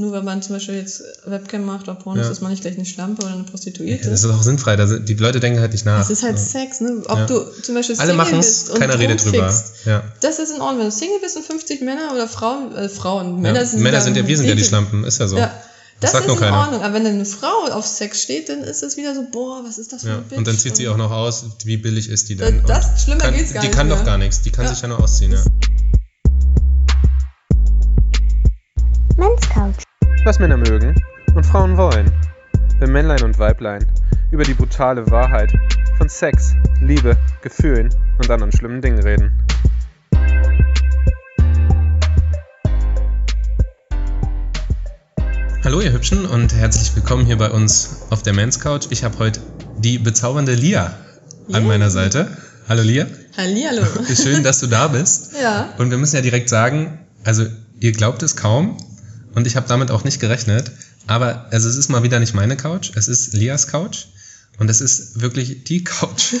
Nur weil man zum Beispiel jetzt Webcam macht oder Pornos, Ja. ist man nicht gleich eine Schlampe oder eine Prostituierte. Ja, das ist auch sinnfrei. Sind, die Leute denken halt nicht nach. Es ist halt Ja. Sex, ne? Ob Ja. du zum Beispiel Alle Single machen bist es, und keiner redet drüber. Ja. Das ist in Ordnung. Wenn du Single bist und 50 Männer oder Frauen, äh, Frauen, Ja. Männer sind, Männer sind ja, wir sind ja die Schlampen, ist ja so. Ja. Das sagt ist in keiner. Ordnung. Aber wenn eine Frau auf Sex steht, dann ist es wieder so, boah, was ist das für Ja. ein Bitch? Und dann zieht sie auch noch aus, wie billig ist die denn? Das- Und schlimmer kann, geht's gar Die nicht kann doch mehr. gar nichts, die kann Ja. sich ja nur ausziehen, ja. Was Männer mögen und Frauen wollen. Wenn Männlein und Weiblein über die brutale Wahrheit von Sex, Liebe, Gefühlen und anderen schlimmen Dingen reden. Hallo ihr Hübschen und herzlich willkommen hier bei uns auf der Men's Couch. Ich habe heute die bezaubernde Lia an meiner Seite. Hallo Lia, Hallihallo. schön, dass du da bist. ja. Und wir müssen ja direkt sagen, also ihr glaubt es kaum und ich habe damit auch nicht gerechnet, aber also es ist mal wieder nicht meine Couch, es ist Lias Couch und es ist wirklich die Couch.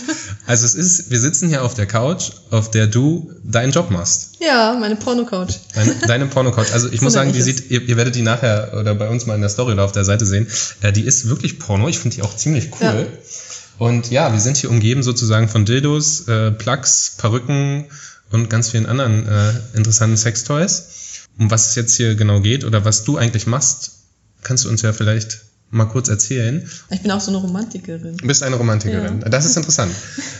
Also es ist, wir sitzen hier auf der Couch, auf der du deinen Job machst. Ja, meine Porno-Couch. Deine, deine Porno-Couch. Also ich muss sagen, die sieht, ihr, ihr werdet die nachher oder bei uns mal in der Story oder auf der Seite sehen. Äh, die ist wirklich Porno. Ich finde die auch ziemlich cool. Und ja, wir sind hier umgeben sozusagen von Dildos, äh, Plugs, Perücken und ganz vielen anderen äh, interessanten Sextoys. Um was es jetzt hier genau geht oder was du eigentlich machst, kannst du uns ja vielleicht mal kurz erzählen. Ich bin auch so eine Romantikerin. Du bist eine Romantikerin. Das ist interessant.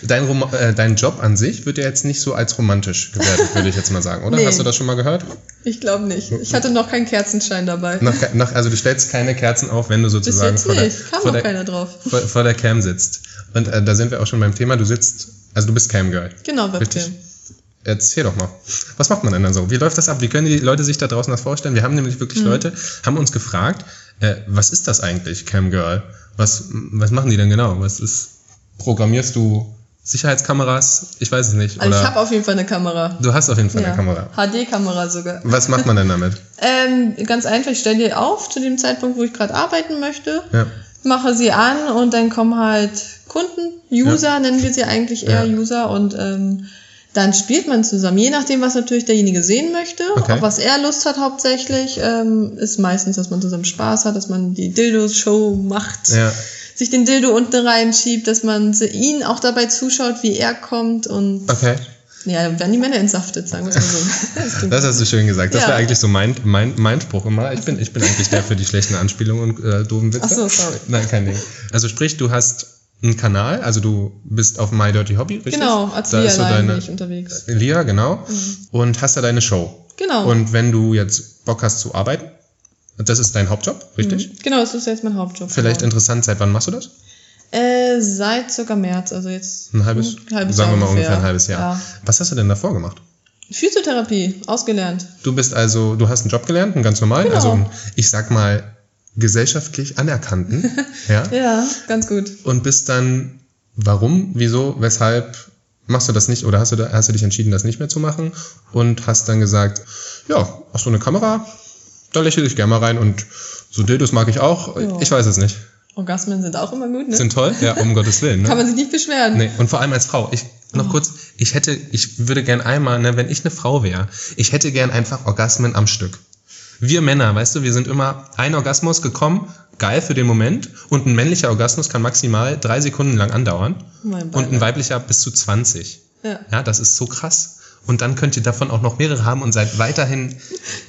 Dein, Rom äh, dein Job an sich wird ja jetzt nicht so als romantisch gewertet, würde ich jetzt mal sagen, oder? Nee. Hast du das schon mal gehört? Ich glaube nicht. Ich hatte noch keinen Kerzenschein dabei. Noch, noch, also du stellst keine Kerzen auf, wenn du sozusagen vor der. Kam vor, der, keiner drauf. vor, vor der Cam sitzt. Und äh, da sind wir auch schon beim Thema. Du sitzt, also du bist Cam-Girl. Genau, Richtig. Erzähl doch mal. Was macht man denn dann so? Wie läuft das ab? Wie können die Leute sich da draußen das vorstellen? Wir haben nämlich Mhm. wirklich Leute, haben uns gefragt, äh, was ist das eigentlich, Cam-Girl? Was, was machen die denn genau? Was ist, programmierst du Sicherheitskameras? Ich weiß es nicht. Also ich habe auf jeden Fall eine Kamera. du hast auf jeden Fall Ja. eine Kamera. HD-Kamera sogar. Was macht man denn damit? Ähm, ganz einfach, ich stelle die auf zu dem Zeitpunkt, wo ich gerade arbeiten möchte, Ja. mache sie an und dann kommen halt Kunden, User nennen wir sie eigentlich eher Ja. User und ähm, dann spielt man zusammen. Je nachdem, was natürlich derjenige sehen möchte, Okay. auf was er Lust hat hauptsächlich, ähm, ist meistens, dass man zusammen Spaß hat, dass man die Dildos-Show macht, Ja. sich den Dildo unten reinschiebt, dass man ihn auch dabei zuschaut, wie er kommt und Okay. ja, dann werden die Männer entsaftet, sagen wir es mal so. Das hast du schön gesagt. Das Ja. wäre eigentlich so mein, mein, mein Spruch immer. Ich bin, ich bin eigentlich der für die schlechten Anspielungen und äh, doofen Witze. Ach so, sorry. Nein, kein Ding. Also sprich, du hast einen Kanal, also du bist auf My Dirty Hobby, richtig? Genau, als da Lia ist so deine ich unterwegs. Lia, genau. Und hast da deine Show. Genau. Und wenn du jetzt Bock hast zu arbeiten, das ist dein Hauptjob, richtig? Genau, das ist jetzt mein Hauptjob. Vielleicht genau. interessant, seit wann machst du das? Äh, seit circa März, also jetzt Ein halbes, ein halbes sagen Jahr wir mal ungefähr ungefähr. ein halbes Jahr. Ja. Was hast du denn davor gemacht? Physiotherapie, ausgelernt. Du bist also, du hast einen Job gelernt, einen ganz normalen, Genau. also ich sag mal gesellschaftlich anerkannten, ja, Ja, ganz gut. und bist dann, warum, wieso, weshalb machst du das nicht oder hast du, da, hast du dich entschieden, das nicht mehr zu machen und hast dann gesagt, ja, ach so eine Kamera, da lächle ich gerne mal rein und so Dildos mag ich auch, Ja. ich weiß es nicht. Orgasmen sind auch immer gut, ne? Sind toll, ja, um Gottes Willen. Ne? Kann man sich nicht beschweren. Nee, und vor allem als Frau. Ich noch Oh. kurz, ich hätte, ich würde gern einmal, ne, wenn ich eine Frau wäre, ich hätte gern einfach Orgasmen am Stück. Wir Männer, weißt du, wir sind immer ein Orgasmus gekommen, geil für den Moment, und ein männlicher Orgasmus kann maximal drei Sekunden lang andauern und ein weiblicher bis zu 20. Ja. Ja, das ist so krass. Und dann könnt ihr davon auch noch mehrere haben und seid weiterhin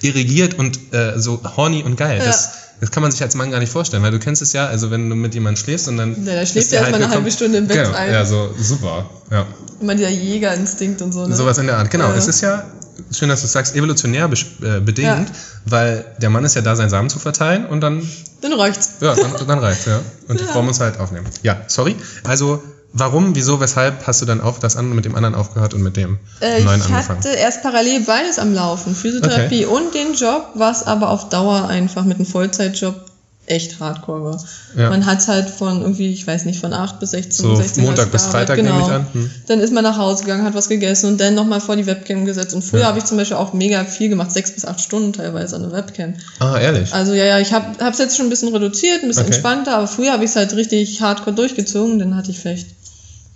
irrigiert und äh, so horny und geil. Ja. Das, das kann man sich als Mann gar nicht vorstellen, weil du kennst es ja, also wenn du mit jemandem schläfst und dann. Ja, da schläft ist der er erst mal eine halbe Stunde im Bett genau, ein. Ja, so super. Ja. Immer dieser Jägerinstinkt und so, ne? Sowas in der Art. Genau. Ja. Es ist ja schön, dass du sagst, evolutionär äh, bedingt, Ja. weil der Mann ist ja da, seinen Samen zu verteilen und dann, Dann reicht's. ja, dann, dann reicht's, ja. Und die Ja. Frau muss halt aufnehmen. Ja, sorry. Also, warum, wieso, weshalb hast du dann auf das andere mit dem anderen aufgehört und mit dem Äh, neuen ich angefangen? hatte erst parallel beides am Laufen. Physiotherapie und den Job, was aber auf Dauer einfach mit einem Vollzeitjob echt hardcore war. Ja. Man hat halt von irgendwie, ich weiß nicht, von 8 bis 16 So 16 Montag bis Freitag nehme ich an. Hm. Dann ist man nach Hause gegangen, hat was gegessen und dann nochmal vor die Webcam gesetzt. Und früher Ja. habe ich zum Beispiel auch mega viel gemacht, sechs bis acht Stunden teilweise an der Webcam. Ah, ehrlich? Also ja, ja, ich habe es jetzt schon ein bisschen reduziert, ein bisschen Okay. entspannter, aber früher habe ich es halt richtig hardcore durchgezogen. Dann hatte ich vielleicht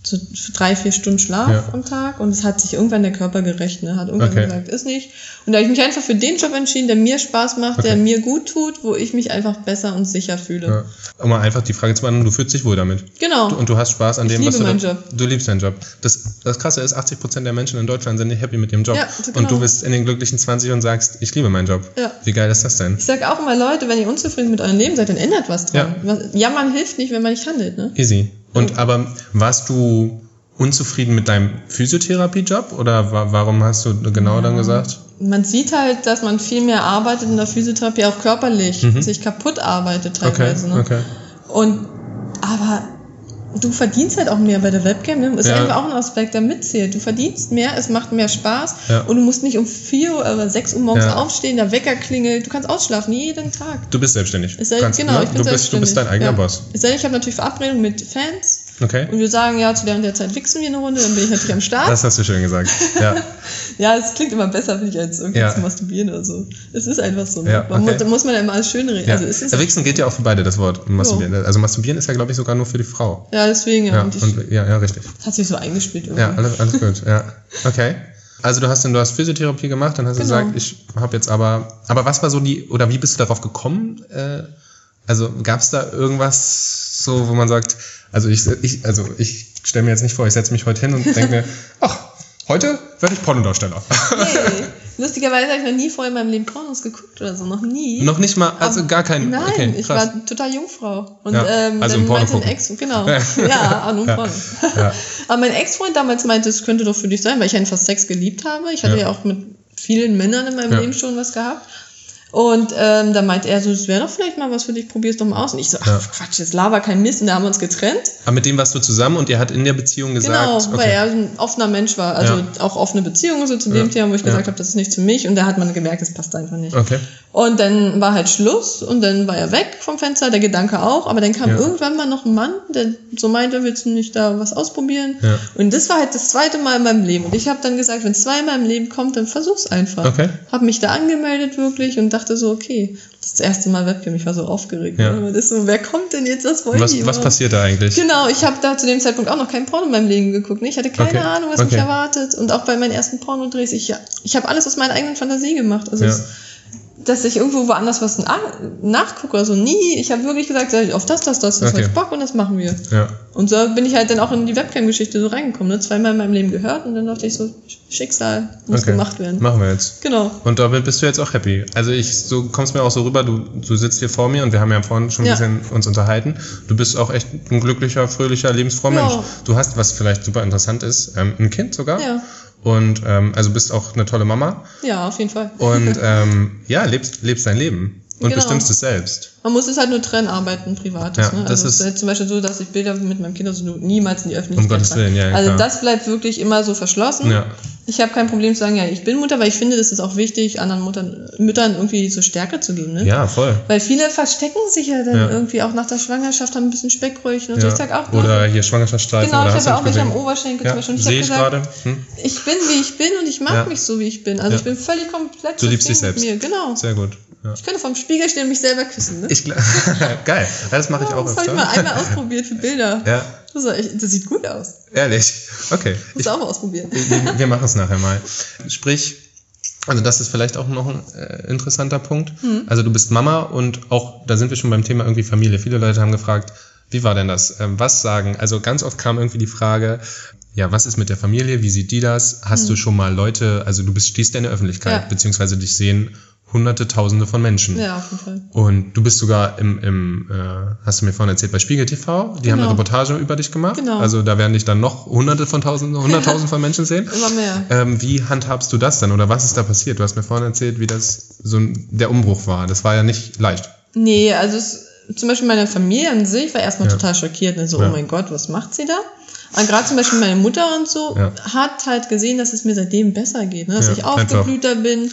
so drei, vier Stunden Schlaf Ja. am Tag und es hat sich irgendwann der Körper gerecht, ne? Hat irgendwann Okay. gesagt, ist nicht. Und da habe ich mich einfach für den Job entschieden, der mir Spaß macht, der Okay. mir gut tut, wo ich mich einfach besser und sicher fühle. Ja. Um mal einfach die Frage zu beantworten, du fühlst dich wohl damit. Genau. Du, und du hast Spaß an Ich dem, was du meinen da- Job. Du liebst deinen Job. Das, das Krasse ist, 80% der Menschen in Deutschland sind nicht happy mit ihrem Job. Ja, so Und genau. du bist in den glücklichen 20 und sagst, ich liebe meinen Job. Ja. Wie geil ist das denn? Ich sage auch immer, Leute, wenn ihr unzufrieden mit eurem Leben seid, dann ändert was dran. Ja. Jammern hilft nicht, wenn man nicht handelt, ne? Easy. Und aber warst du unzufrieden mit deinem Physiotherapie-Job oder wa warum hast du genau dann gesagt? Man sieht halt, dass man viel mehr arbeitet in der Physiotherapie, auch körperlich, sich kaputt arbeitet Mhm. Okay, teilweise. Ne? okay. Und, aber du verdienst halt auch mehr bei der Webcam, ne? Ist Ja. einfach auch ein Aspekt, der mitzählt. Du verdienst mehr, es macht mehr Spaß Ja. und du musst nicht um 4 Uhr oder 6 Uhr morgens Ja. aufstehen, der Wecker klingelt, du kannst ausschlafen, jeden Tag. Du bist selbstständig. Sei, Kannst- genau, ne? ich bin du, bist, du bist dein selbstständig. eigener. Boss. Sei ich habe natürlich Verabredungen mit Fans Okay? und wir sagen, ja, zu der und der Zeit wichsen wir eine Runde, dann bin ich natürlich am Start. Das hast du schön gesagt. Ja. Ja, es klingt immer besser, finde ich, als irgendwie Ja. zu masturbieren oder so. Es ist einfach so. Ne? Ja, Man okay. muss, muss man ja immer alles schön reden. ja. Also es ist Der Wichsen geht ja auch für beide, das Wort. Masturbieren. Also Masturbieren ist ja, glaube ich, sogar nur für die Frau. ja, deswegen, ja. Ja, und und, ja, ja, richtig. hat sich so eingespielt irgendwie. Ja, alles, alles gut. Ja. Okay. Also du hast du hast Physiotherapie gemacht, dann hast du Genau. gesagt, ich habe jetzt aber, aber was war so die, oder wie bist du darauf gekommen? Äh, also gab es da irgendwas so, wo man sagt, also ich, ich also ich stelle mir jetzt nicht vor, ich setze mich heute hin und denke mir, ach, heute werde ich Pornodarsteller. Nee, lustigerweise habe ich noch nie vorher in meinem Leben Pornos geguckt oder so, noch nie. Noch nicht mal, also Aber- gar kein, Nein, okay, ich krass. war total Jungfrau. Und Ja, ähm, also dann meinte ein. Ex, genau. Ja. Ahnung Ja. Ja. Aber mein Ex-Freund damals meinte, es könnte doch für dich sein, weil ich einfach Sex geliebt habe. Ich hatte Ja. ja, auch mit vielen Männern in meinem. Leben schon was gehabt. Und ähm, dann meinte er so, das wäre doch vielleicht mal was für dich, probier's doch mal aus. Und ich so, ach Ja. Quatsch, jetzt laber kein Mist. Und da haben wir uns getrennt. Aber mit dem warst du zusammen und ihr hat in der Beziehung gesagt, Genau, okay. weil er ein offener Mensch war. Also Ja. auch offene Beziehungen so zu dem Ja. Thema, wo ich gesagt habe, das ist nichts für mich. Und da hat man gemerkt, das passt einfach nicht. Okay. Und dann war halt Schluss und dann war er weg vom Fenster, der Gedanke auch. Aber dann kam irgendwann mal noch ein Mann, der so meinte, willst du nicht da was ausprobieren? Ja. Und das war halt das zweite Mal in meinem Leben. Und ich habe dann gesagt, wenn es zweimal im Leben kommt, dann versuch's einfach. Okay. Habe mich da angemeldet wirklich und dachte so, okay, das ist das erste Mal Webcam. Ich war so aufgeregt. Ja. Ne? Das so, wer kommt denn jetzt? Was wollen Was, die? was passiert da eigentlich? Genau, ich habe da zu dem Zeitpunkt auch noch kein Porno in meinem Leben geguckt. Ne? Ich hatte keine Okay, Ahnung, was okay. mich erwartet. Und auch bei meinen ersten Pornodrehs, ich, ich habe alles aus meiner eigenen Fantasie gemacht. Also Ja. es, dass ich irgendwo woanders was na nachgucke oder so, nie. Ich habe wirklich gesagt, auf das, das, das, das Okay. hab ich Bock und das machen wir. Ja. Und so bin ich halt dann auch in die Webcam-Geschichte so reingekommen. Ne? Zweimal in meinem Leben gehört und dann dachte ich so, Schicksal muss Okay. gemacht werden. Machen wir jetzt. Genau. Und damit bist du jetzt auch happy. Also ich, so kommst mir auch so rüber, du, du sitzt hier vor mir und wir haben ja vorhin schon ein Ja. bisschen uns unterhalten. Du bist auch echt ein glücklicher, fröhlicher, lebensfroher Ja. Mensch. Du hast, was vielleicht super interessant ist, ähm, ein Kind sogar. Ja. Und ähm, also bist auch eine tolle Mama. Ja, auf jeden Fall. Und ähm, ja, lebst, lebst dein Leben. Und Genau. bestimmst es selbst. Man muss es halt nur trennen, Arbeiten Privates. Ja, ne? das Also es ist- halt zum Beispiel so, dass ich Bilder mit meinem Kind also niemals in die Öffentlichkeit Um Gottes. Willen, ja, Also klar. das bleibt wirklich immer so verschlossen. Ja. Ich habe kein Problem zu sagen, ja, ich bin Mutter, weil ich finde, das ist auch wichtig, anderen Muttern, Müttern irgendwie so Stärke zu geben. Ne? Ja, voll. Weil viele verstecken sich ja dann Ja. irgendwie auch nach der Schwangerschaft, haben ein bisschen Speckröllchen und so. Ja. Ich sag auch, Oder hier Schwangerschaftsstreifen. genau, oder ich habe auch welche am? Oberschenkel zum Beispiel. Und ich sehe ich gesagt, gerade. Hm? ich bin, wie ich bin und ich mag mich so, wie ich bin. Also ich bin völlig komplett Du liebst dich selbst. mir. Genau. Sehr gut. Ja. Ich könnte vorm Spiegel stehen und mich selber küssen. Ne? Ich, Geil. Das mache ich auch das habe ich mal einmal ausprobiert für Bilder. Ja, Das, das sieht gut aus. ehrlich. Okay. Muss Ich, auch mal ausprobieren. wir wir machen es nachher mal. Sprich, also das ist vielleicht auch noch ein äh, interessanter Punkt. Hm. Also du bist Mama und auch, da sind wir schon beim Thema irgendwie Familie. Viele Leute haben gefragt, wie war denn das? Ähm, was sagen? Also ganz oft kam irgendwie die Frage, ja, was ist mit der Familie? Wie sieht die das? Hast du schon mal Leute, also du bist, stehst in der Öffentlichkeit. Ja. beziehungsweise dich sehen hunderte, tausende von Menschen. Ja, auf jeden Fall. Und du bist sogar im, im äh, hast du mir vorhin erzählt, bei Spiegel TV, die haben eine Genau. Reportage über dich gemacht. Genau. Also da werden dich dann noch hunderte von tausenden, hunderttausend von Menschen sehen. Immer mehr. Ähm, wie handhabst du das dann oder was ist da passiert? Du hast mir vorhin erzählt, wie das so ein, der Umbruch war. Das war ja nicht leicht. Nee, also es, zum Beispiel meine Familie an sich war erstmal Ja. total schockiert. Ne? So, Ja. oh mein Gott, was macht sie da? Und gerade zum Beispiel meine Mutter und so Ja. hat halt gesehen, dass es mir seitdem besser geht. Ne? Dass ich aufgeblühter bin.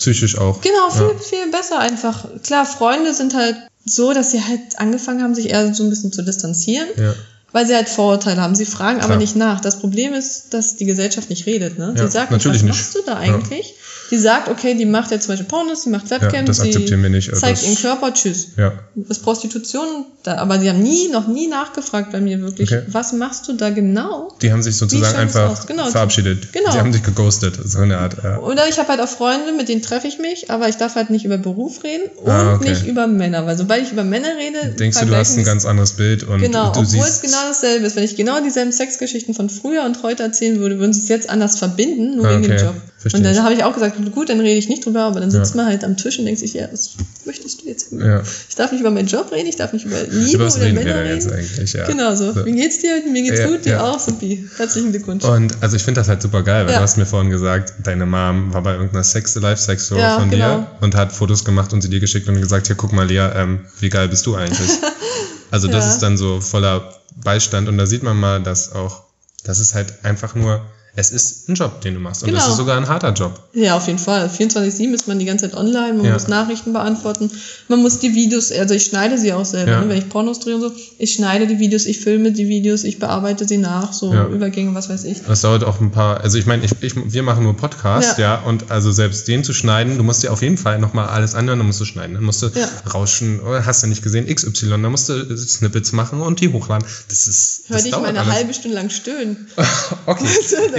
Psychisch auch. Genau, viel, Ja. viel besser einfach. Klar, Freunde sind halt so, dass sie halt angefangen haben, sich eher so ein bisschen zu distanzieren. Ja. Weil sie halt Vorurteile haben. Sie fragen aber Klar. nicht nach. Das Problem ist, dass die Gesellschaft nicht redet. Ne? Ja, sie sagt natürlich was nicht. machst du da eigentlich? Die sagt, okay, die macht jetzt zum Beispiel Pornos, die macht Webcams, das die akzeptieren wir nicht, zeigt das- ihren Körper, tschüss. Ja. Das ist Prostitution, da, aber sie haben nie, noch nie nachgefragt bei mir wirklich, Okay. was machst du da genau? Die haben sich sozusagen das einfach? Genau. verabschiedet. Genau. Die haben dich geghostet, so eine Art. Ja. Oder ich habe halt auch Freunde, mit denen treffe ich mich, aber ich darf halt nicht über Beruf reden und Ah, okay. nicht über Männer, weil sobald ich über Männer rede, Denkst du, du hast ein ganz anderes Bild und Genau, du obwohl es genau dasselbe ist. Wenn ich genau dieselben Sexgeschichten von früher und heute erzählen würde, würden sie es jetzt anders verbinden, nur Ah, wegen dem. Job. Verstehe und dann habe ich auch gesagt, gut, dann rede ich nicht drüber, aber dann sitzt Ja. man halt am Tisch und denkt sich, ja, was möchtest du jetzt? Ja. Ich darf nicht über meinen Job reden, ich darf nicht über Liebe Über oder reden Männer denn jetzt reden. eigentlich? Ja. Genau so. So. Wie geht's dir? Mir geht's Ja, gut, dir auch, Supi. Herzlichen Glückwunsch. Und also ich finde das halt super geil, weil du hast mir vorhin gesagt, deine Mom war bei irgendeiner Sex Live-Sex Show Ja, von dir genau. und hat Fotos gemacht und sie dir geschickt und gesagt, hier guck mal Lea, ähm, wie geil bist du eigentlich? also das ist dann so voller Beistand und da sieht man mal, dass auch, das ist halt einfach nur, es ist ein Job, den du machst und es Genau. ist sogar ein harter Job. Ja, auf jeden Fall. 24-7 ist man die ganze Zeit online, man Ja. muss Nachrichten beantworten, man muss die Videos, also ich schneide sie auch selber, Ja. ne? wenn ich Pornos drehe und so, ich schneide die Videos, ich filme die Videos, ich bearbeite sie nach, so Ja. Übergänge, was weiß ich. Das dauert auch ein paar, also ich meine, ich, ich, wir machen nur Podcast, ja. Und also selbst den zu schneiden, du musst dir auf jeden Fall nochmal alles anhören, dann musst du schneiden, dann musst du rauschen, oder hast du nicht gesehen, XY, dann musst du Snippets machen und die hochladen. Das ist, Hör das dich mal eine halbe Stunde lang stöhnen. Okay,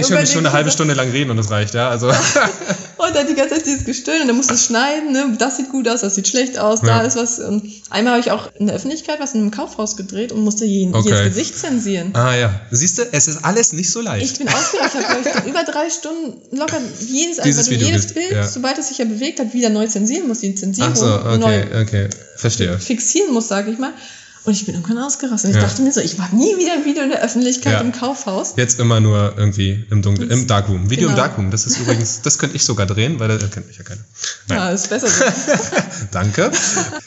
ich höre mich schon eine ich halbe Stunde lang reden und das reicht, ja, also, Und dann die ganze Zeit dieses Gestöhn und dann musst du es schneiden, ne? das sieht gut aus, das sieht schlecht aus, Ja. da ist was. Und einmal habe ich auch in der Öffentlichkeit was in einem Kaufhaus gedreht und musste jeden, Okay. jedes Gesicht zensieren. ah ja, siehst du, es ist alles nicht so Ich leicht. bin aufgeregt, ich habe ich, über drei Stunden locker jedes, also du jedes Bild, ja. sobald es sich ja bewegt hat, wieder neu zensieren muss, die Zensierung Ach so, neu okay, okay, verstehe. fixieren muss, sage ich mal. Und ich bin irgendwann ausgerastet. Ich Ja. dachte mir so, ich mache nie wieder ein Video in der Öffentlichkeit Ja. im Kaufhaus. Jetzt immer nur irgendwie im Dunkeln, im Darkroom. Video im Genau. Darkroom, das ist übrigens, das könnte ich sogar drehen, weil da kennt mich ja keiner. Nein, Ja, ist besser so. danke.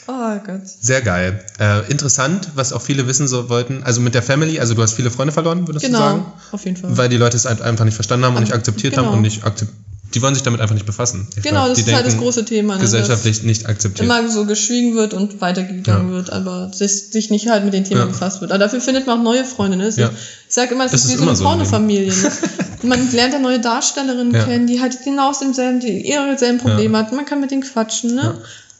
oh Gott. Sehr geil. Äh, interessant, was auch viele wissen so wollten. Also mit der Family, also du hast viele Freunde verloren, würdest du sagen? Genau, auf jeden Fall. Weil die Leute es ein- einfach nicht verstanden haben und nicht akzeptiert genau. haben und nicht akzeptiert. Die wollen sich damit einfach nicht befassen. Ich Genau, glaub, das ist halt das denken, große Thema. Ne? Gesellschaftlich nicht akzeptiert. immer so geschwiegen wird und weitergegangen Ja. wird, aber sich, sich nicht halt mit den Themen Ja. befasst wird. Aber dafür findet man auch neue Freunde. Ne? Ja. ist, ich sag immer, es Das ist wie ist so eine so Pornofamilie. Ne? Man lernt ja neue Darstellerinnen kennen, die halt genau aus demselben, die ihre selben Probleme hat. Man kann mit denen quatschen. Ne?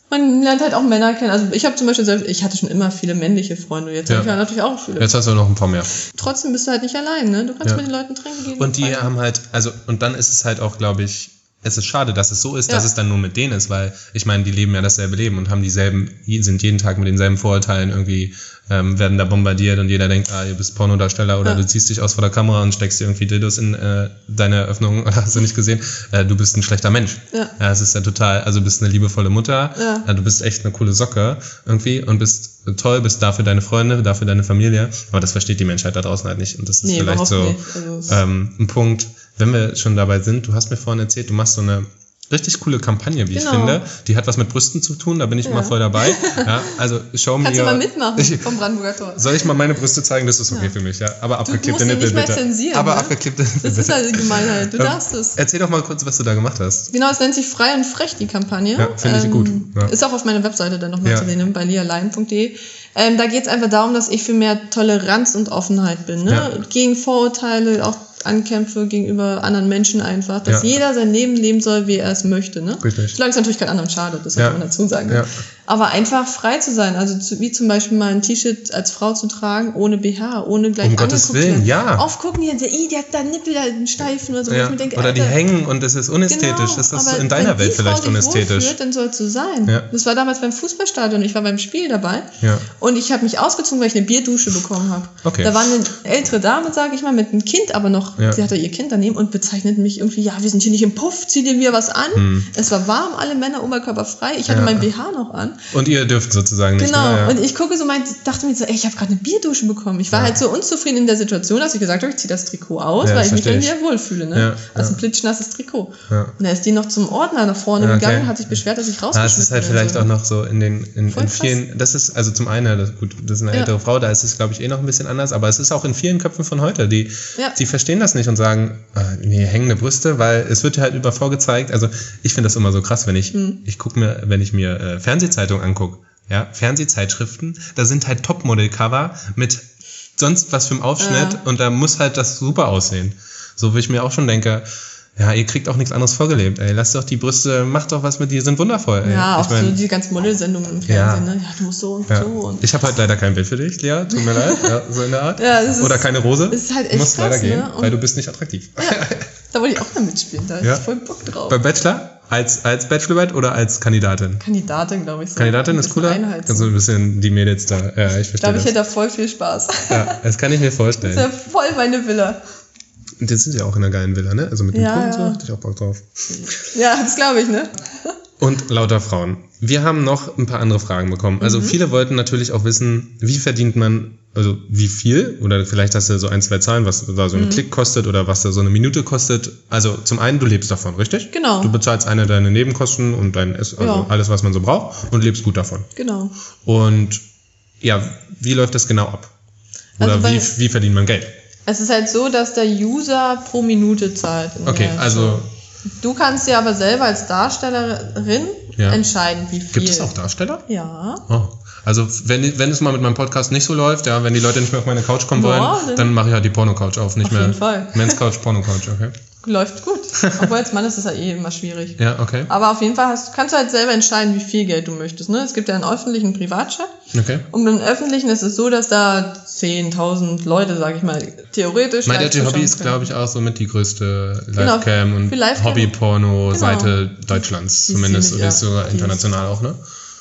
Man lernt halt auch Männer kennen. Also ich habe zum Beispiel selbst, ich hatte schon immer viele männliche Freunde. Jetzt Ja. habe ich ja natürlich auch viele. Jetzt hast du noch ein paar mehr. Trotzdem bist du halt nicht allein. Ne? Du kannst Ja. mit den Leuten trinken gehen. Und die haben halt, also, und dann ist es halt auch, glaube ich, es ist schade, dass es so ist, dass Ja. es dann nur mit denen ist, weil ich meine, die leben ja dasselbe Leben und haben dieselben, sind jeden Tag mit denselben Vorurteilen irgendwie, ähm, werden da bombardiert und jeder denkt, ah, ihr bist Pornodarsteller oder Ja. du ziehst dich aus vor der Kamera und steckst dir irgendwie Dildos in äh, deine Eröffnung oder hast du nicht gesehen, äh, du bist ein schlechter Mensch. Ja. ja. Es ist ja total, also du bist eine liebevolle Mutter, Ja. äh, du bist echt eine coole Socke irgendwie und bist toll, bist da für deine Freunde, da für deine Familie, aber das versteht die Menschheit da draußen halt nicht und das ist Nee, vielleicht so. Also ähm, ein Punkt, wenn wir schon dabei sind, du hast mir vorhin erzählt, du machst so eine richtig coole Kampagne, wie Genau. ich finde. Die hat was mit Brüsten zu tun, da bin ich immer voll dabei. Ja, also show me Kannst du mal mitmachen Ich, vom Brandenburger Tor. soll ich mal meine Brüste zeigen? Das ist okay für mich, ja. Aber abgeklebte Nippel nicht mehr bitte. zensieren, Aber ne? abgeklebte Nippel Das ist halt die Gemeinheit. Du Ähm, darfst es. Erzähl doch mal kurz, was du da gemacht hast. Genau, es nennt sich Frei und Frech, die Kampagne. Ja, finde ich gut. Ja. Ist auch auf meiner Webseite dann nochmal Ja. zu sehen, bei lialein.de. Ähm, da geht es einfach darum, dass ich für mehr Toleranz und Offenheit bin. Ne? Ja. Gegen Vorurteile, auch ankämpfe gegenüber anderen Menschen einfach, dass Ja. jeder sein Leben leben soll, wie er es möchte. Ne? Richtig. Solange es natürlich keinen anderen schadet, das Ja. muss man dazu sagen. Ja. Aber einfach frei zu sein, also zu, wie zum Beispiel mal ein T-Shirt als Frau zu tragen, ohne BH, ohne gleich Um Gottes Willen, werden. ja. Oft gucken die, "Ih, der hat da Nippel, da einen Steifen oder so. Ja. ich mir denke, Oder die Alter, hängen und es ist unästhetisch. Genau, ist das in deiner Welt die Frau vielleicht sich unästhetisch? wohlfühlt, dann soll es so sein. Ja. Das war damals beim Fußballstadion. Ich war beim Spiel dabei. Ja. Und ich habe mich ausgezogen, weil ich eine Bierdusche bekommen habe. Okay. Da war eine ältere Dame, sage ich mal, mit einem Kind, aber noch, Ja. sie hatte ihr Kind daneben und bezeichnet mich irgendwie, ja, wir sind hier nicht im Puff, zieh dir wieder was an. Es war warm, alle Männer oberkörperfrei. Ich hatte Hm. Mein BH noch an. Und ihr dürft sozusagen nicht. Genau. Ne? Ja. Und ich gucke so, mein, dachte mir so, ey, ich habe gerade eine Bierdusche bekommen. Ich war halt so unzufrieden in der Situation, dass ich gesagt habe, ich ziehe das Trikot aus, Ja, weil ich mich dann ich. wieder wohlfühle. Ne? Ja, Also ja. ein plitschnasses Trikot. Ja. Und da ist die noch zum Ordner nach vorne Ja, okay. gegangen, hat sich beschwert, dass ich Ah, rausgeschmissen es ist halt vielleicht auch noch so in den in, in vielen, das ist also zum einen, das, gut, das ist eine Ja. ältere Frau, da ist es glaube ich eh noch ein bisschen anders, aber es ist auch in vielen Köpfen von heute, die Ja. die verstehen das nicht und sagen, ah, nee, hängende Brüste, weil es wird halt über vorgezeigt, also ich finde das immer so krass, wenn ich Hm. ich gucke mir, wenn ich mir äh, Fernsehzeitungen angucke, ja, Fernsehzeitschriften, da sind halt Topmodel-Cover mit sonst was für einem Aufschnitt Ja. und da muss halt das super aussehen. So wie ich mir auch schon denke, Ja, ihr kriegt auch nichts anderes vorgelebt, ey. Lasst doch die Brüste, macht doch was mit die sind wundervoll, ey. Ja, auch ich mein, so die ganzen Modelsendungen im Ja. Fernsehen, ne? Ja, du musst so und ja. so und. Ich habe halt leider kein Bild für dich, Lea, tut mir leid, ja, so in der Art. Ja, das ist- Oder keine Rose. ist halt du echt musst leider krass, gehen, ne? Weil du bist nicht attraktiv. Da wollte ich auch mal mitspielen, da Ja. ist voll Bock drauf. Beim Bachelor? Als, als Bachelorette oder als Kandidatin? Kandidatin, glaube ich. So. Kandidatin ist cooler. Kannst du ein bisschen die Mädels da. Ja, ich Ich verstehe glaube, ich hätte da voll viel Spaß. Ja, das kann ich mir Das ist vorstellen. ja voll meine Villa. Und jetzt sind sie auch in einer geilen Villa, ne? Also mit dem Ja, Pool und so, ja. hätte ich auch Bock drauf. Ja, das glaube ich, ne? Und lauter Frauen. Wir haben noch ein paar andere Fragen bekommen. Also Mhm. viele wollten natürlich auch wissen, wie verdient man, also wie viel, oder vielleicht hast du so ein, zwei Zahlen, was da Mhm. so ein Klick kostet oder was da so eine Minute kostet. Also zum einen, du lebst davon, richtig? Genau. Du bezahlst eine deine Nebenkosten und dein Ess, also Ja. alles, was man so braucht und lebst gut davon. Genau. Und ja, wie läuft das genau ab? Oder Also wie, wie verdient man Geld? Es ist halt so, dass der User pro Minute zahlt. Okay, also. Du kannst dir aber selber als Darstellerin Ja. entscheiden, wie viel. gibt es auch Darsteller? Ja. Oh. Also wenn, wenn es mal mit meinem Podcast nicht so läuft, ja, wenn die Leute nicht mehr auf meine Couch kommen wollen, dann- dann mache ich halt die Porno-Couch auf, nicht Auf mehr jeden Fall. Men's Couch, Porno-Couch, okay. Läuft gut. Obwohl als Mann ist es ja eh immer schwierig. Ja, okay. Aber auf jeden Fall hast, kannst du halt selber entscheiden, wie viel Geld du möchtest. Ne? Es gibt ja einen öffentlichen Privatchat. Okay. Und beim öffentlichen ist es so, dass da 10.000 Leute, sag ich mal, theoretisch. My live Dirty Hobby ist, glaube ich, auch so mit die größte Genau, Livecam und für Livecam- Hobby-Porno-Seite Deutschlands Die ist zumindest. ziemlich, Oder ist ja, sogar international auch, ne?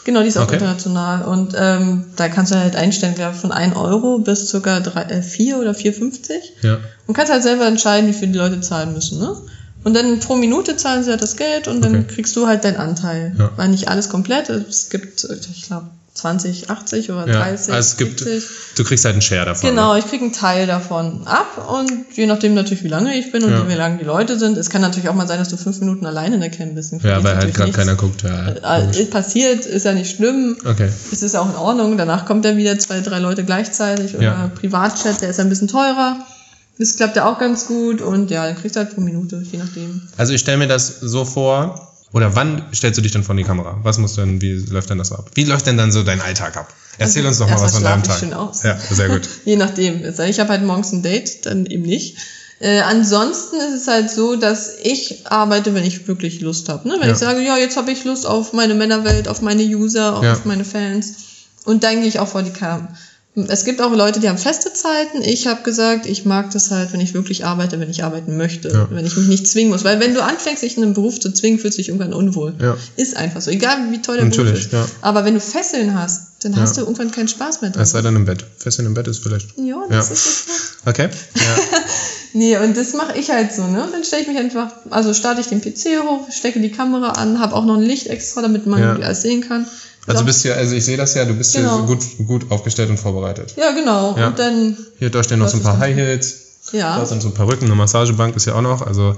Genau, die ist auch Okay. international. Und ähm, da kannst du halt einstellen, glaube von 1 Euro bis circa 3, äh, 4 oder 4,50. Ja. Und kannst halt selber entscheiden, wie viel die Leute zahlen müssen. Ne? Und dann pro Minute zahlen sie halt das Geld und dann Okay. kriegst du halt deinen Anteil. Ja. Weil nicht alles komplett. Es gibt, ich glaube, 20, 80 oder Ja, 30. also es gibt, 70. du kriegst halt einen Share davon. Genau, ich kriege einen Teil davon ab und je nachdem natürlich, wie lange ich bin und Ja. wie lange die Leute sind. Es kann natürlich auch mal sein, dass du fünf Minuten alleine in der Cam bist. Ja, weil halt gerade keiner guckt. Ja, Äh. Ist passiert, ist ja nicht schlimm. Okay. Es ist auch in Ordnung. Danach kommt dann wieder zwei, drei Leute gleichzeitig oder Ja. Privatchat, der ist ein bisschen teurer. Das klappt ja auch ganz gut und ja, dann kriegst du halt pro Minute, je nachdem. Also ich stelle mir das so vor, oder wann stellst du dich dann vor die Kamera? Was muss denn, wie läuft denn das ab? Wie läuft denn dann so dein Alltag ab? Erzähl Also, uns doch mal was von deinem Tag. ich schön aus. Ja, sehr gut. Je nachdem. Also Ich habe halt morgens ein Date, dann eben nicht. Äh, ansonsten ist es halt so, dass ich arbeite, wenn ich wirklich Lust habe. Ne? Wenn Ja. ich sage, ja, jetzt habe ich Lust auf meine Männerwelt, auf meine User, Ja. auf meine Fans. Und dann gehe ich auch vor die Cam. Es gibt auch Leute, die haben feste Zeiten. Ich habe gesagt, ich mag das halt, wenn ich wirklich arbeite, wenn ich arbeiten möchte, Ja. wenn ich mich nicht zwingen muss. Weil wenn du anfängst, dich in einem Beruf zu zwingen, fühlst du dich irgendwann unwohl. Ja. Ist einfach so. Egal wie toll der Natürlich, Beruf ist. ja. Aber wenn du Fesseln hast, dann hast du irgendwann keinen Spaß mehr dran. Es sei dann im Bett. Fesseln im Bett ist vielleicht. Ja, das ist nicht so. Okay. Ja. Nee, und das mache ich halt so, ne? Und dann stelle ich mich einfach, also starte ich den PC hoch, stecke die Kamera an, habe auch noch ein Licht extra, damit man alles sehen kann. Also Ja. bist ja, also ich sehe das ja, du bist Genau. ja so gut, gut aufgestellt und vorbereitet. Ja, genau. Ja. Und dann, Hier, da stehen noch so ein paar High. Heels, da ja, sind so ein paar Rücken, eine Massagebank ist ja auch noch. Also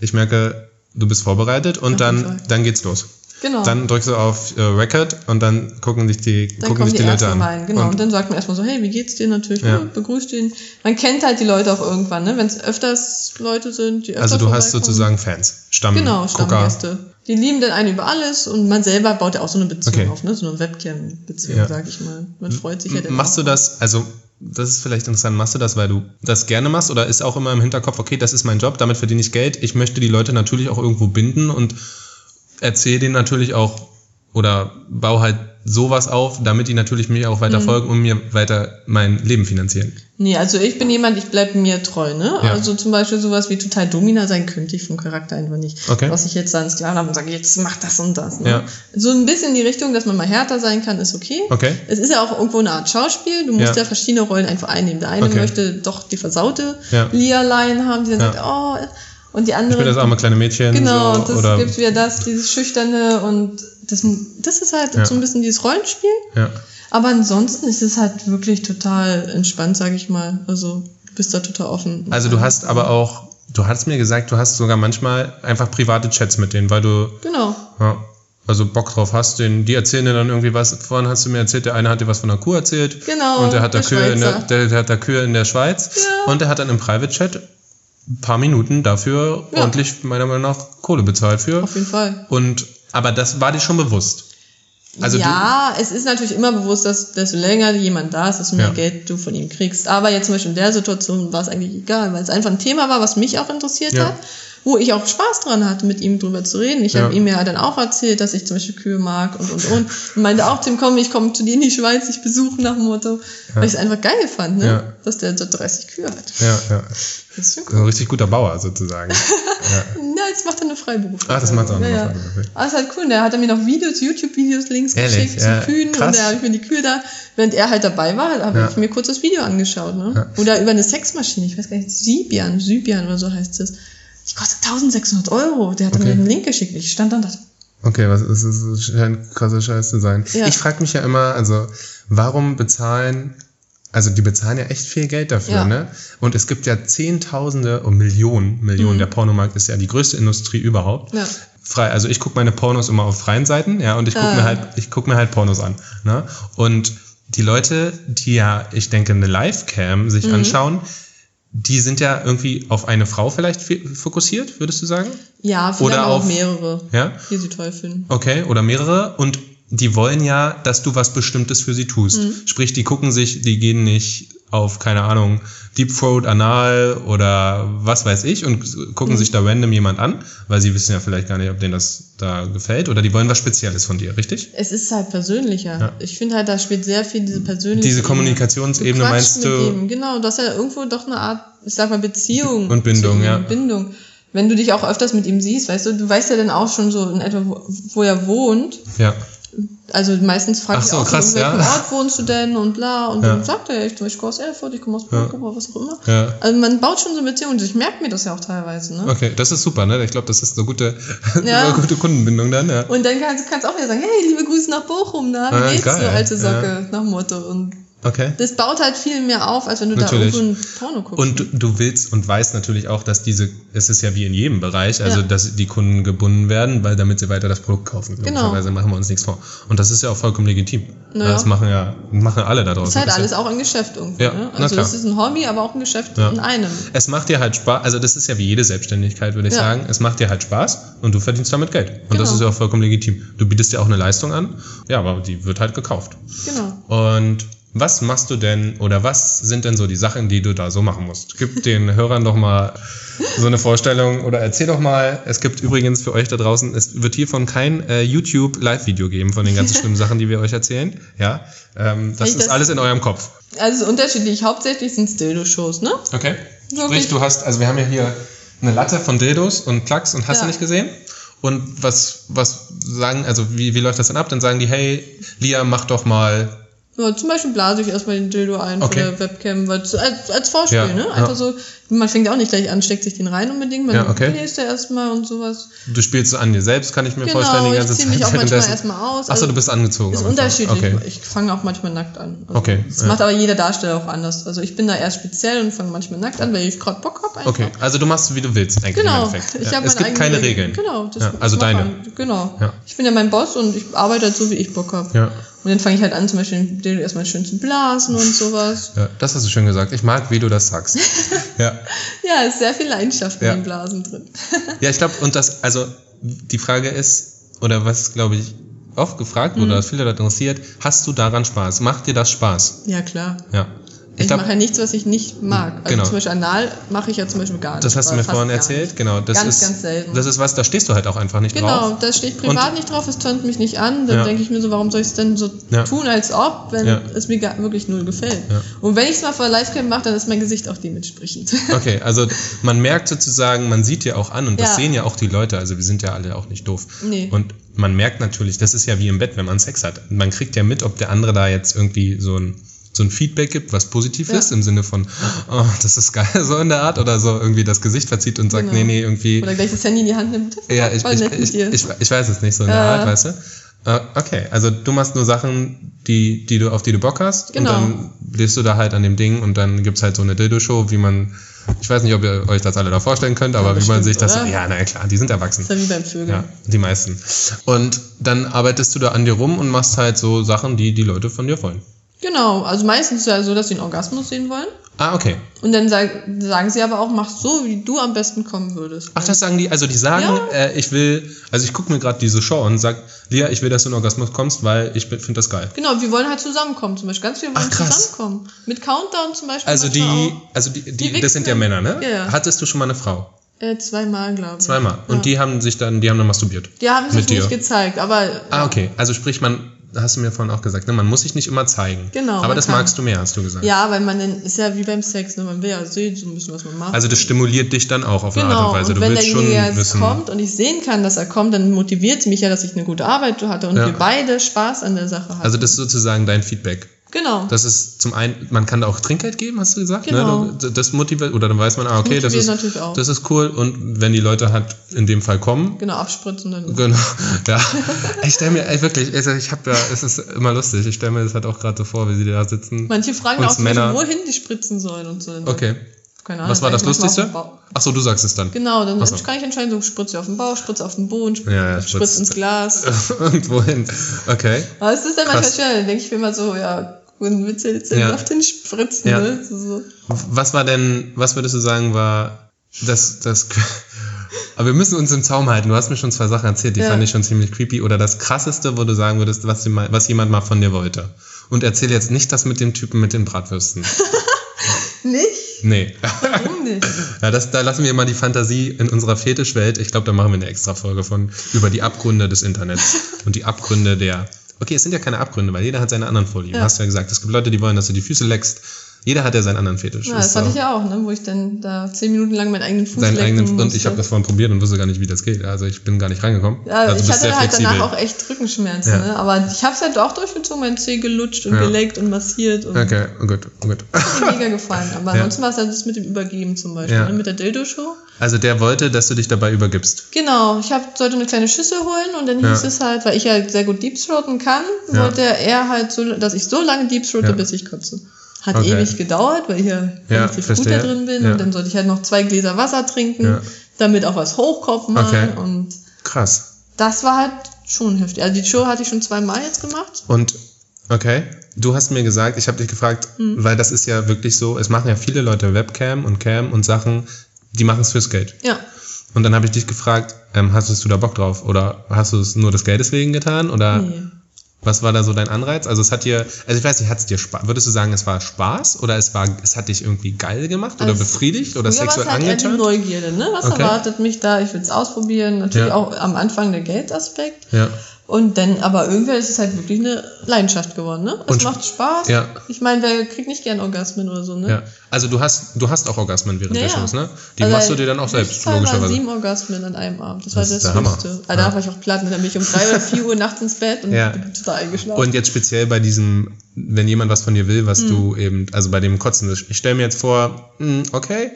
ich merke, du bist vorbereitet und jeden dann, dann geht's los. genau. Dann drückst du auf äh, Record und dann gucken dich die, dann gucken dich die, die Leute an. rein, genau. Und, Und, dann sagt man erstmal so, hey, wie geht's dir natürlich? Ja. Ja. begrüßt ihn. Man kennt halt die Leute auch irgendwann, ne? Wenn es öfters Leute sind, die öfter also du hast sozusagen Fans, Stamm, Genau. Stammgäste. Die lieben den einen über alles und man selber baut ja auch so eine Beziehung Okay. auf, ne? So eine Webcam-Beziehung, Ja. sag ich mal. Man freut sich ja dann Machst auch. du das, also das ist vielleicht interessant, machst du das, weil du das gerne machst oder ist auch immer im Hinterkopf, okay, das ist mein Job, damit verdiene ich Geld, ich möchte die Leute natürlich auch irgendwo binden und erzähle denen natürlich auch oder baue halt sowas auf, damit die natürlich mir auch Mhm. weiter folgen und mir weiter mein Leben finanzieren. Nee, also ich bin jemand, ich bleib mir treu, ne? Ja. Also zum Beispiel sowas wie total Domina sein könnte ich vom Charakter einfach nicht. Okay. Was ich jetzt dann Sklaven habe und sage, jetzt mach das und das. Ne? Ja. So ein bisschen in die Richtung, dass man mal härter sein kann, ist okay. Okay. Es ist ja auch irgendwo eine Art Schauspiel. Du musst Ja. ja, verschiedene Rollen einfach einnehmen. Der eine Okay. möchte doch die versaute Ja. Lia-Line haben, die dann sagt, oh, und die Ich andere. bin das arme kleine Mädchen Genau, so, das gibt wieder das, dieses Schüchterne und das, das ist halt Ja. so ein bisschen dieses Rollenspiel. ja. Aber ansonsten ist es halt wirklich total entspannt, sag ich mal. Also du bist da total offen. Also du hast aber auch, du hast mir gesagt, du hast sogar manchmal einfach private Chats mit denen, weil du Genau. Ja. Also Bock drauf hast, den, die erzählen dir dann irgendwie was. Vorhin hast du mir erzählt, der eine hat dir was von der Kuh erzählt. Genau, Und der hat da der Kühe in der, der, der hat da Kühe in der Schweiz. Ja. Und der hat dann im Private Chat ein paar Minuten dafür Ja. ordentlich, meiner Meinung nach, Kohle bezahlt für. Auf jeden Fall. Und, aber das war dir schon bewusst. Also ja, es ist natürlich immer bewusst, dass desto länger jemand da ist, desto mehr Ja. Geld du von ihm kriegst. Aber jetzt zum Beispiel in der Situation war es eigentlich egal, weil es einfach ein Thema war, was mich auch interessiert Ja. hat. Wo ich auch Spaß dran hatte, mit ihm drüber zu reden. Ich Ja. habe ihm ja dann auch erzählt, dass ich zum Beispiel Kühe mag und und und. Und meinte auch ihm, komm, ich komme zu dir in die Schweiz, ich besuche nach dem Motto. Weil ich es einfach geil fand, ne? Ja. dass der so 30 Kühe hat. Ja, ja. Das ist schon So ein richtig guter Bauer sozusagen. ja. Na, jetzt macht er eine Freiberufliche. Ah, das macht er auch ja, noch ja. Ah, ist halt cool. Der hat er mir noch Videos, YouTube-Videos, Links Ehrlich? geschickt Ja, zu Kühen krass. und da habe ich mir die Kühe da, während er halt dabei war, habe Ja. ich mir kurz das Video angeschaut. Ne? Oder über eine Sexmaschine, ich weiß gar nicht, Sibian, Sybian oder so heißt es. Die kostet 1600 Euro. Der hat Okay. mir den Link geschickt. Ich stand dann da. Okay, was ist das? Scheint krasser Scheiß zu sein. Ja. Ich frage mich ja immer, also, warum bezahlen, also die bezahlen ja echt viel Geld dafür, Ja. ne? Und es gibt ja Zehntausende und Millionen, Millionen, der Pornomarkt ist ja die größte Industrie überhaupt. Mhm. Ja. Frei, also ich gucke meine Pornos immer auf freien Seiten, ja, und ich gucke Ah. mir halt, ich guck mir halt Pornos an. Ne? Und die Leute, die ja, ich denke, eine Livecam Mhm. sich anschauen, die sind ja irgendwie auf eine Frau vielleicht fokussiert, würdest du sagen? Ja, vielleicht Oder auch auf- mehrere, Ja? die sie toll finden. Okay, oder mehrere. Und die wollen ja, dass du was Bestimmtes für sie tust. Mhm. Sprich, die gucken sich, die gehen nicht auf, keine Ahnung, Deep Throat, Anal oder was weiß ich und gucken Mhm. sich da random jemand an, weil sie wissen ja vielleicht gar nicht, ob denen das da gefällt oder die wollen was Spezielles von dir, richtig? Es ist halt persönlicher. Ja. Ich finde halt, da spielt sehr viel diese persönliche Diese Ebene. Kommunikationsebene Du meinst du? ihm, genau, das ist ja irgendwo doch eine Art, ich sag mal, Beziehung. Und Bindung, ja. Bindung. Wenn du dich auch öfters mit ihm siehst, weißt du, du weißt ja dann auch schon so in etwa, wo, wo er wohnt. Ja. Also meistens fragt Ach ich so, auch, krass, in welchem ja. Ort wohnst du denn und bla. Und Ja. dann sagt er, ich, ich komme aus Erfurt, ich komme aus Burgdorf oder was auch immer. Ja. Also man baut schon so Beziehungen. Ich merke mir das ja auch teilweise. Ne? Okay, das ist super, ne? Ich glaube, das ist eine gute, Ja. eine gute Kundenbindung dann, ja. Und dann kannst du auch wieder sagen, hey, liebe Grüße nach Bochum, na, wie Ah, geht's, geil, du alte Socke, ja. nach Motto. Und Okay. das baut halt viel mehr auf, als wenn du Natürlich. da irgendwo ein Porno guckst. Und du, du willst und weißt natürlich auch, dass diese, es ist ja wie in jedem Bereich, also Ja. dass die Kunden gebunden werden, weil damit sie weiter das Produkt kaufen. Genau. Machen wir uns nichts vor. Und das ist ja auch vollkommen legitim. Naja. Das machen ja, machen alle da draußen. ist halt Das alles auch ein Geschäft irgendwie. Ja, ne? Also das ist ein Hobby, aber auch ein Geschäft Ja. in einem. Es macht dir halt Spaß, also das ist ja wie jede Selbstständigkeit, würde ich Ja. sagen. Es macht dir halt Spaß und du verdienst damit Geld. Und das Genau. ist ja auch vollkommen legitim. Du bietest dir auch eine Leistung an, ja, aber die wird halt gekauft. Genau. Und was machst du denn oder was sind denn so die Sachen, die du da so machen musst? Gib den Hörern doch mal so eine Vorstellung oder erzähl doch mal. Es gibt übrigens für euch da draußen, es wird hiervon kein äh, YouTube Live-Video geben von den ganzen schlimmen Sachen, die wir euch erzählen. Ja, ähm, das Ich ist das- alles in eurem Kopf. Also es ist unterschiedlich. Hauptsächlich sind es Dildo-Shows, ne? Okay. Wirklich? Sprich, du hast, also wir haben ja hier eine Latte von Dildos und Plugs und hast du Ja. nicht gesehen? Und was, was sagen, also wie, wie läuft das dann ab? Dann sagen die, hey, Lia, mach doch mal Ja, zum Beispiel blase ich erstmal den Dildo ein Okay. von der Webcam, weil, als, als Vorspiel, Ja, ne? Einfach ja. so, man fängt ja auch nicht gleich an, steckt sich den rein unbedingt, man Ja, okay. bläst ja erstmal und sowas. Du spielst so an dir selbst, kann ich mir Genau, vorstellen, die ich ganze Zeit. mich auch manchmal erstmal aus. Achso, Also, du bist angezogen. Ist am Anfang. unterschiedlich. Okay. Ich fange auch manchmal nackt an. Also Okay, Das ja. macht aber jeder Darsteller auch anders. Also ich bin da eher speziell und fange manchmal nackt an, weil ich gerade Bock habe einfach. Okay, also du machst, wie du willst, eigentlich Genau. im Endeffekt. Ich ja. Es gibt keine eigenen Regeln. Genau. Das also das deine. Genau. Ja. Ich bin ja mein Boss und ich arbeite halt so, wie ich Bock habe. Ja. Und dann fange ich halt an, zum Beispiel den Dildo erstmal schön zu blasen und sowas. ja, das hast du schön gesagt. Ich mag, wie du das sagst. ja. Ja, ist sehr viel Leidenschaft Ja. in den Blasen drin. Ja, ich glaube, und das, also die Frage ist, oder was glaube ich oft gefragt wurde, Mhm. was viele Leute interessiert, hast du daran Spaß? Macht dir das Spaß? ja, klar. Ja. Ich, Ich glaub, mache ja nichts, was ich nicht mag. Also Genau. zum Beispiel Anal mache ich ja zum Beispiel gar nicht. das hast du mir vorhin erzählt, genau. Das Ganz, ist, ganz selten. Das ist was, da stehst du halt auch einfach nicht Genau, drauf. da steht privat nicht drauf, es tönt mich nicht an. Dann Ja. denke ich mir so, warum soll ich es denn so Ja. tun, als ob, wenn Ja. es mir gar, wirklich null gefällt. Ja. Und wenn ich es mal vor Livecam mache, dann ist mein Gesicht auch dementsprechend. Okay, also man merkt sozusagen, man sieht dir auch an und das Ja. sehen ja auch die Leute, also wir sind ja alle auch nicht doof. Nee. Und man merkt natürlich, das ist ja wie im Bett, wenn man Sex hat. Man kriegt ja mit, ob der andere da jetzt irgendwie so ein, so ein Feedback gibt, was positiv Ja. ist, im Sinne von, oh, das ist geil, so in der Art, oder so irgendwie das Gesicht verzieht und sagt, Genau. nee, nee, irgendwie. Oder gleich das Handy in die Hand nimmt. Ja, ich, ich, ich, ich, weiß es nicht so in der Ja. Art, weißt du? Äh, Okay, also du machst nur Sachen, die, die du, auf die du Bock hast Genau. und dann bläst du da halt an dem Ding und dann gibt's halt so eine Dildo-Show, wie man, ich weiß nicht, ob ihr euch das alle da vorstellen könnt, aber wie man sich das, oder? ja, na klar, die sind erwachsen. ist ja wie beim Vögeln. Ja, die meisten. Und dann arbeitest du da an dir rum und machst halt so Sachen, die die Leute von dir wollen. Genau, also meistens ist ja so, dass sie einen Orgasmus sehen wollen. Ah, okay. Und dann sag, sagen sie aber auch, mach so, wie du am besten kommen würdest. Ach, das sagen die, also die sagen, Ja. äh, ich will, also ich gucke mir gerade diese Show und sag, Lia, ich will, dass du in Orgasmus kommst, weil ich finde das geil. Genau, wir wollen halt zusammenkommen zum Beispiel. Ganz viele wollen Ach, krass. zusammenkommen. Mit Countdown zum Beispiel. Also die, auch. also die, die, Die das sind ja. Männer, ne? Ja. Hattest du schon mal eine Frau? Äh, zweimal, glaube ich. Zweimal. Und ja. die haben sich dann, die haben dann masturbiert. Die haben sich mit dir. nicht gezeigt, aber Ah, okay. Also sprich, man, hast du mir vorhin auch gesagt, ne, man muss sich nicht immer zeigen. Genau, Aber das kann. magst du mehr, hast du gesagt. ja, weil man dann ist ja wie beim Sex, ne? man will ja sehen so ein bisschen, was man macht. Also das stimuliert dich dann auch auf eine Art Genau, und Weise. und Du wenn willst schon derjenige jetzt wissen. kommt und ich sehen kann, dass er kommt, dann motiviert es mich ja, dass ich eine gute Arbeit hatte und Ja. wir beide Spaß an der Sache hatten. Also das ist sozusagen dein Feedback. Genau. Das ist zum einen, man kann da auch Trinkgeld geben, hast du gesagt? Genau. Ne? Das motiviert, oder dann weiß man, ah, okay, das Motiviert ist, das ist cool. Und wenn die Leute halt in dem Fall kommen, genau, abspritzen dann. Genau, ja. Ich stelle mir, ey, wirklich, also ich habe ja, es ist immer lustig, ich stelle mir das halt auch gerade so vor, wie sie da sitzen. Manche fragen auch, Männer- wohin die spritzen sollen und so. Okay. Keine Ahnung. Was war das Lustigste? auf dem Bauch. Ach so, du sagst es dann. Genau, dann Ach so. kann ich entscheiden, so spritze auf den Bauch, spritze auf den Boden, spritze, Ja, ja, spritze ins Glas. Irgendwo hin. Okay. Aber es ist dann manchmal dann denke ich mir immer so, ja, und willst du jetzt Ja. auf den spritzen, Ja. ne? So. Was war denn, was würdest du sagen, war das, das, aber wir müssen uns im Zaum halten. Du hast mir schon zwei Sachen erzählt, die Ja. fand ich schon ziemlich creepy. Oder das krasseste, wo du sagen würdest, was, jemand- was jemand mal von dir wollte. Und erzähl jetzt nicht das mit dem Typen mit den Bratwürsten. Nicht? Nee. Warum nicht? Ja, das, da lassen wir mal die Fantasie in unserer Fetischwelt. Ich glaube, da machen wir eine extra Folge von über die Abgründe des Internets und die Abgründe der. Okay, es sind ja keine Abgründe, weil jeder hat seine anderen Vorlieben. Ja. Hast du ja gesagt. Es gibt Leute, die wollen, dass du die Füße leckst. Jeder hat ja seinen anderen Fetisch. Ja, Ist das hatte ich ja auch, ne? wo ich dann da zehn Minuten lang meinen eigenen Fuß Seinen lecken eigenen, und musste. ich habe das vorhin probiert und wusste gar nicht, wie das geht. Also ich bin gar nicht reingekommen. Ja, also ich hatte halt flexibel. danach auch echt Rückenschmerzen, Ja. ne? aber ich habe es halt auch durchgezogen, meinen Zeh gelutscht und Ja. geleckt und massiert und Okay, gut, gut. hat mir mega gefallen. Aber ansonsten war es halt das mit dem Übergeben zum Beispiel, ne? mit der Dildo-Show. Also der wollte, dass du dich dabei übergibst. Genau, ich hab, sollte eine kleine Schüssel holen und dann hieß es halt, weil ich ja sehr gut Deepthroaten kann, wollte er halt so, dass ich so lange Deepthroate, bis ich kotze. Hat Okay. ewig gedauert, weil ich ja Ja, relativ gut da drin bin Ja. und dann sollte ich halt noch zwei Gläser Wasser trinken, Ja. damit auch was hochkommt mal Okay. und Krass. das war halt schon heftig. Also die Show hatte ich schon zweimal jetzt gemacht. Und okay, du hast mir gesagt, ich habe dich gefragt, Hm. weil das ist ja wirklich so, es machen ja viele Leute Webcam und Cam und Sachen, die machen es fürs Geld. Ja. Und dann habe ich dich gefragt, ähm, hast du da Bock drauf? Oder hast du es nur des Geldes wegen getan? Oder Nee. Was war da so dein Anreiz? Also es hat dir, also ich weiß nicht, hat es dir Spaß, würdest du sagen, es war Spaß? Oder es war, es hat dich irgendwie geil gemacht oder Also befriedigt oder sexuell halt angetan? Neugierde, ne? Was Okay. erwartet mich da? Ich will es ausprobieren. Natürlich Ja. auch am Anfang der Geldaspekt. Ja. Und dann, aber irgendwann ist es halt wirklich eine Leidenschaft geworden, ne? Es Und- macht Spaß. Ja. Ich meine, wer kriegt nicht gern Orgasmen oder so, ne? Ja. Also du hast, du hast auch Orgasmen während Ja, der. Shows, ne? Die Also machst du dir dann auch ich selbst, logischerweise. sieben Orgasmen an einem Abend. Das, Das war das der. Höchste. Also Ja. da war ich auch platt. Dann bin ich um drei oder vier Uhr nachts ins Bett und Ja. bin total eingeschlafen. Und jetzt speziell bei diesem, wenn jemand was von dir will, was Hm. du eben, also bei dem Kotzen, ich stelle mir jetzt vor, hm, okay,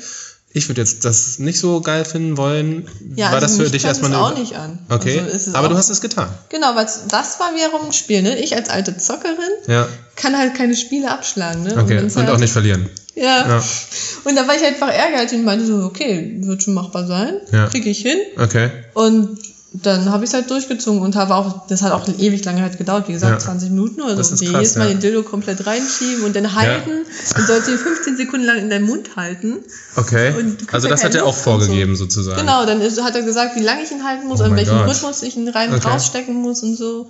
ich würde jetzt das nicht so geil finden wollen. ja, war also das für dich erstmal es eine- auch nicht an. Okay, Also ist es aber du hast es getan. Genau, weil das war wiederum ein Spiel, ne? Ich als alte Zockerin Ja, kann halt keine Spiele abschlagen, ne? okay. wenn's Und halt, auch nicht verlieren. Ja. Ja. Und da war ich einfach ehrgeizig und meinte so, okay, wird schon machbar sein, Ja. krieg ich hin. Okay. Und dann habe ich es halt durchgezogen und habe auch, das hat auch ewig lange halt gedauert, wie gesagt, Ja. 20 Minuten oder so. ist Und krass, jedes Mal ja. den Dildo komplett reinschieben und dann halten und sollte ihn 15 Sekunden lang in deinem Mund halten. Okay. Also ja das hat keine er auch und so. vorgegeben sozusagen. Genau, dann ist, hat er gesagt, wie lange ich ihn halten muss, Oh mein welchem Gott. Rhythmus ich ihn rein und Okay. rausstecken muss und so.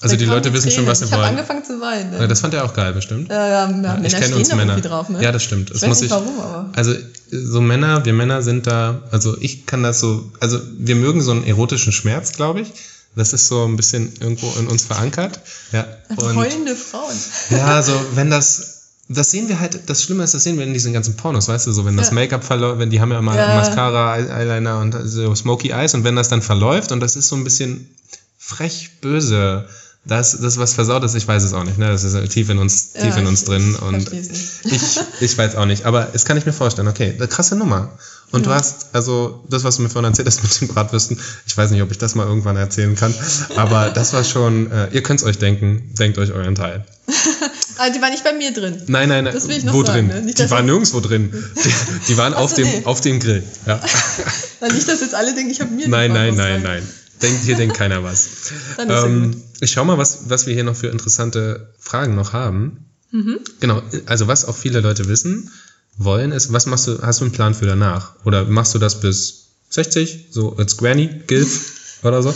Also die Leute wissen schon, was sie Ich habe wollen. angefangen zu weinen. Ne? Ja, das fand er auch geil, bestimmt. ja, ja, ja, Männer ich kenne uns Männer. irgendwie drauf, ne? Ja, das stimmt. Ich Das weiß muss nicht ich, warum, aber. Also so Männer, wir Männer sind da, also ich kann das so, also wir mögen so einen erotischen Schmerz, glaube ich. Das ist so ein bisschen irgendwo in uns verankert. Ja. Und Heulende Frauen. ja, so wenn das das sehen wir halt, das Schlimme ist, das sehen wir in diesen ganzen Pornos, weißt du, so wenn das Ja. Make-up verläuft, wenn die haben ja immer Ja. Mascara, Ey- Eyeliner und so Smoky Eyes und wenn das dann verläuft und das ist so ein bisschen frech böse, das, das was versaut ist, ich weiß es auch nicht, ne? Das ist tief in uns, tief Ja, in uns drin ich und ich, ich weiß auch nicht, aber es kann ich mir vorstellen, okay, eine krasse Nummer. Und du Ja. hast, also das, was du mir vorhin erzählt hast mit den Bratwürsten, ich weiß nicht, ob ich das mal irgendwann erzählen kann, aber das war schon, äh, ihr könnt es euch denken, denkt euch euren Teil. Ah, die war nicht bei mir drin. Nein, nein, nein, Das will ich noch wo sagen, drin? ne? Die waren nirgendwo drin. Die, die waren auf, so, dem, nee. auf dem Grill. Ja. Nicht, dass jetzt alle denken, ich habe mir die Nein, nein, nein, nein. Denkt, hier denkt keiner was. Ähm, ich schau mal, was, was wir hier noch für interessante Fragen noch haben. Mhm. Genau, also was auch viele Leute wissen wollen, ist, was machst du, hast du einen Plan für danach? Oder machst du das bis 60, so als Granny, Gilf oder so?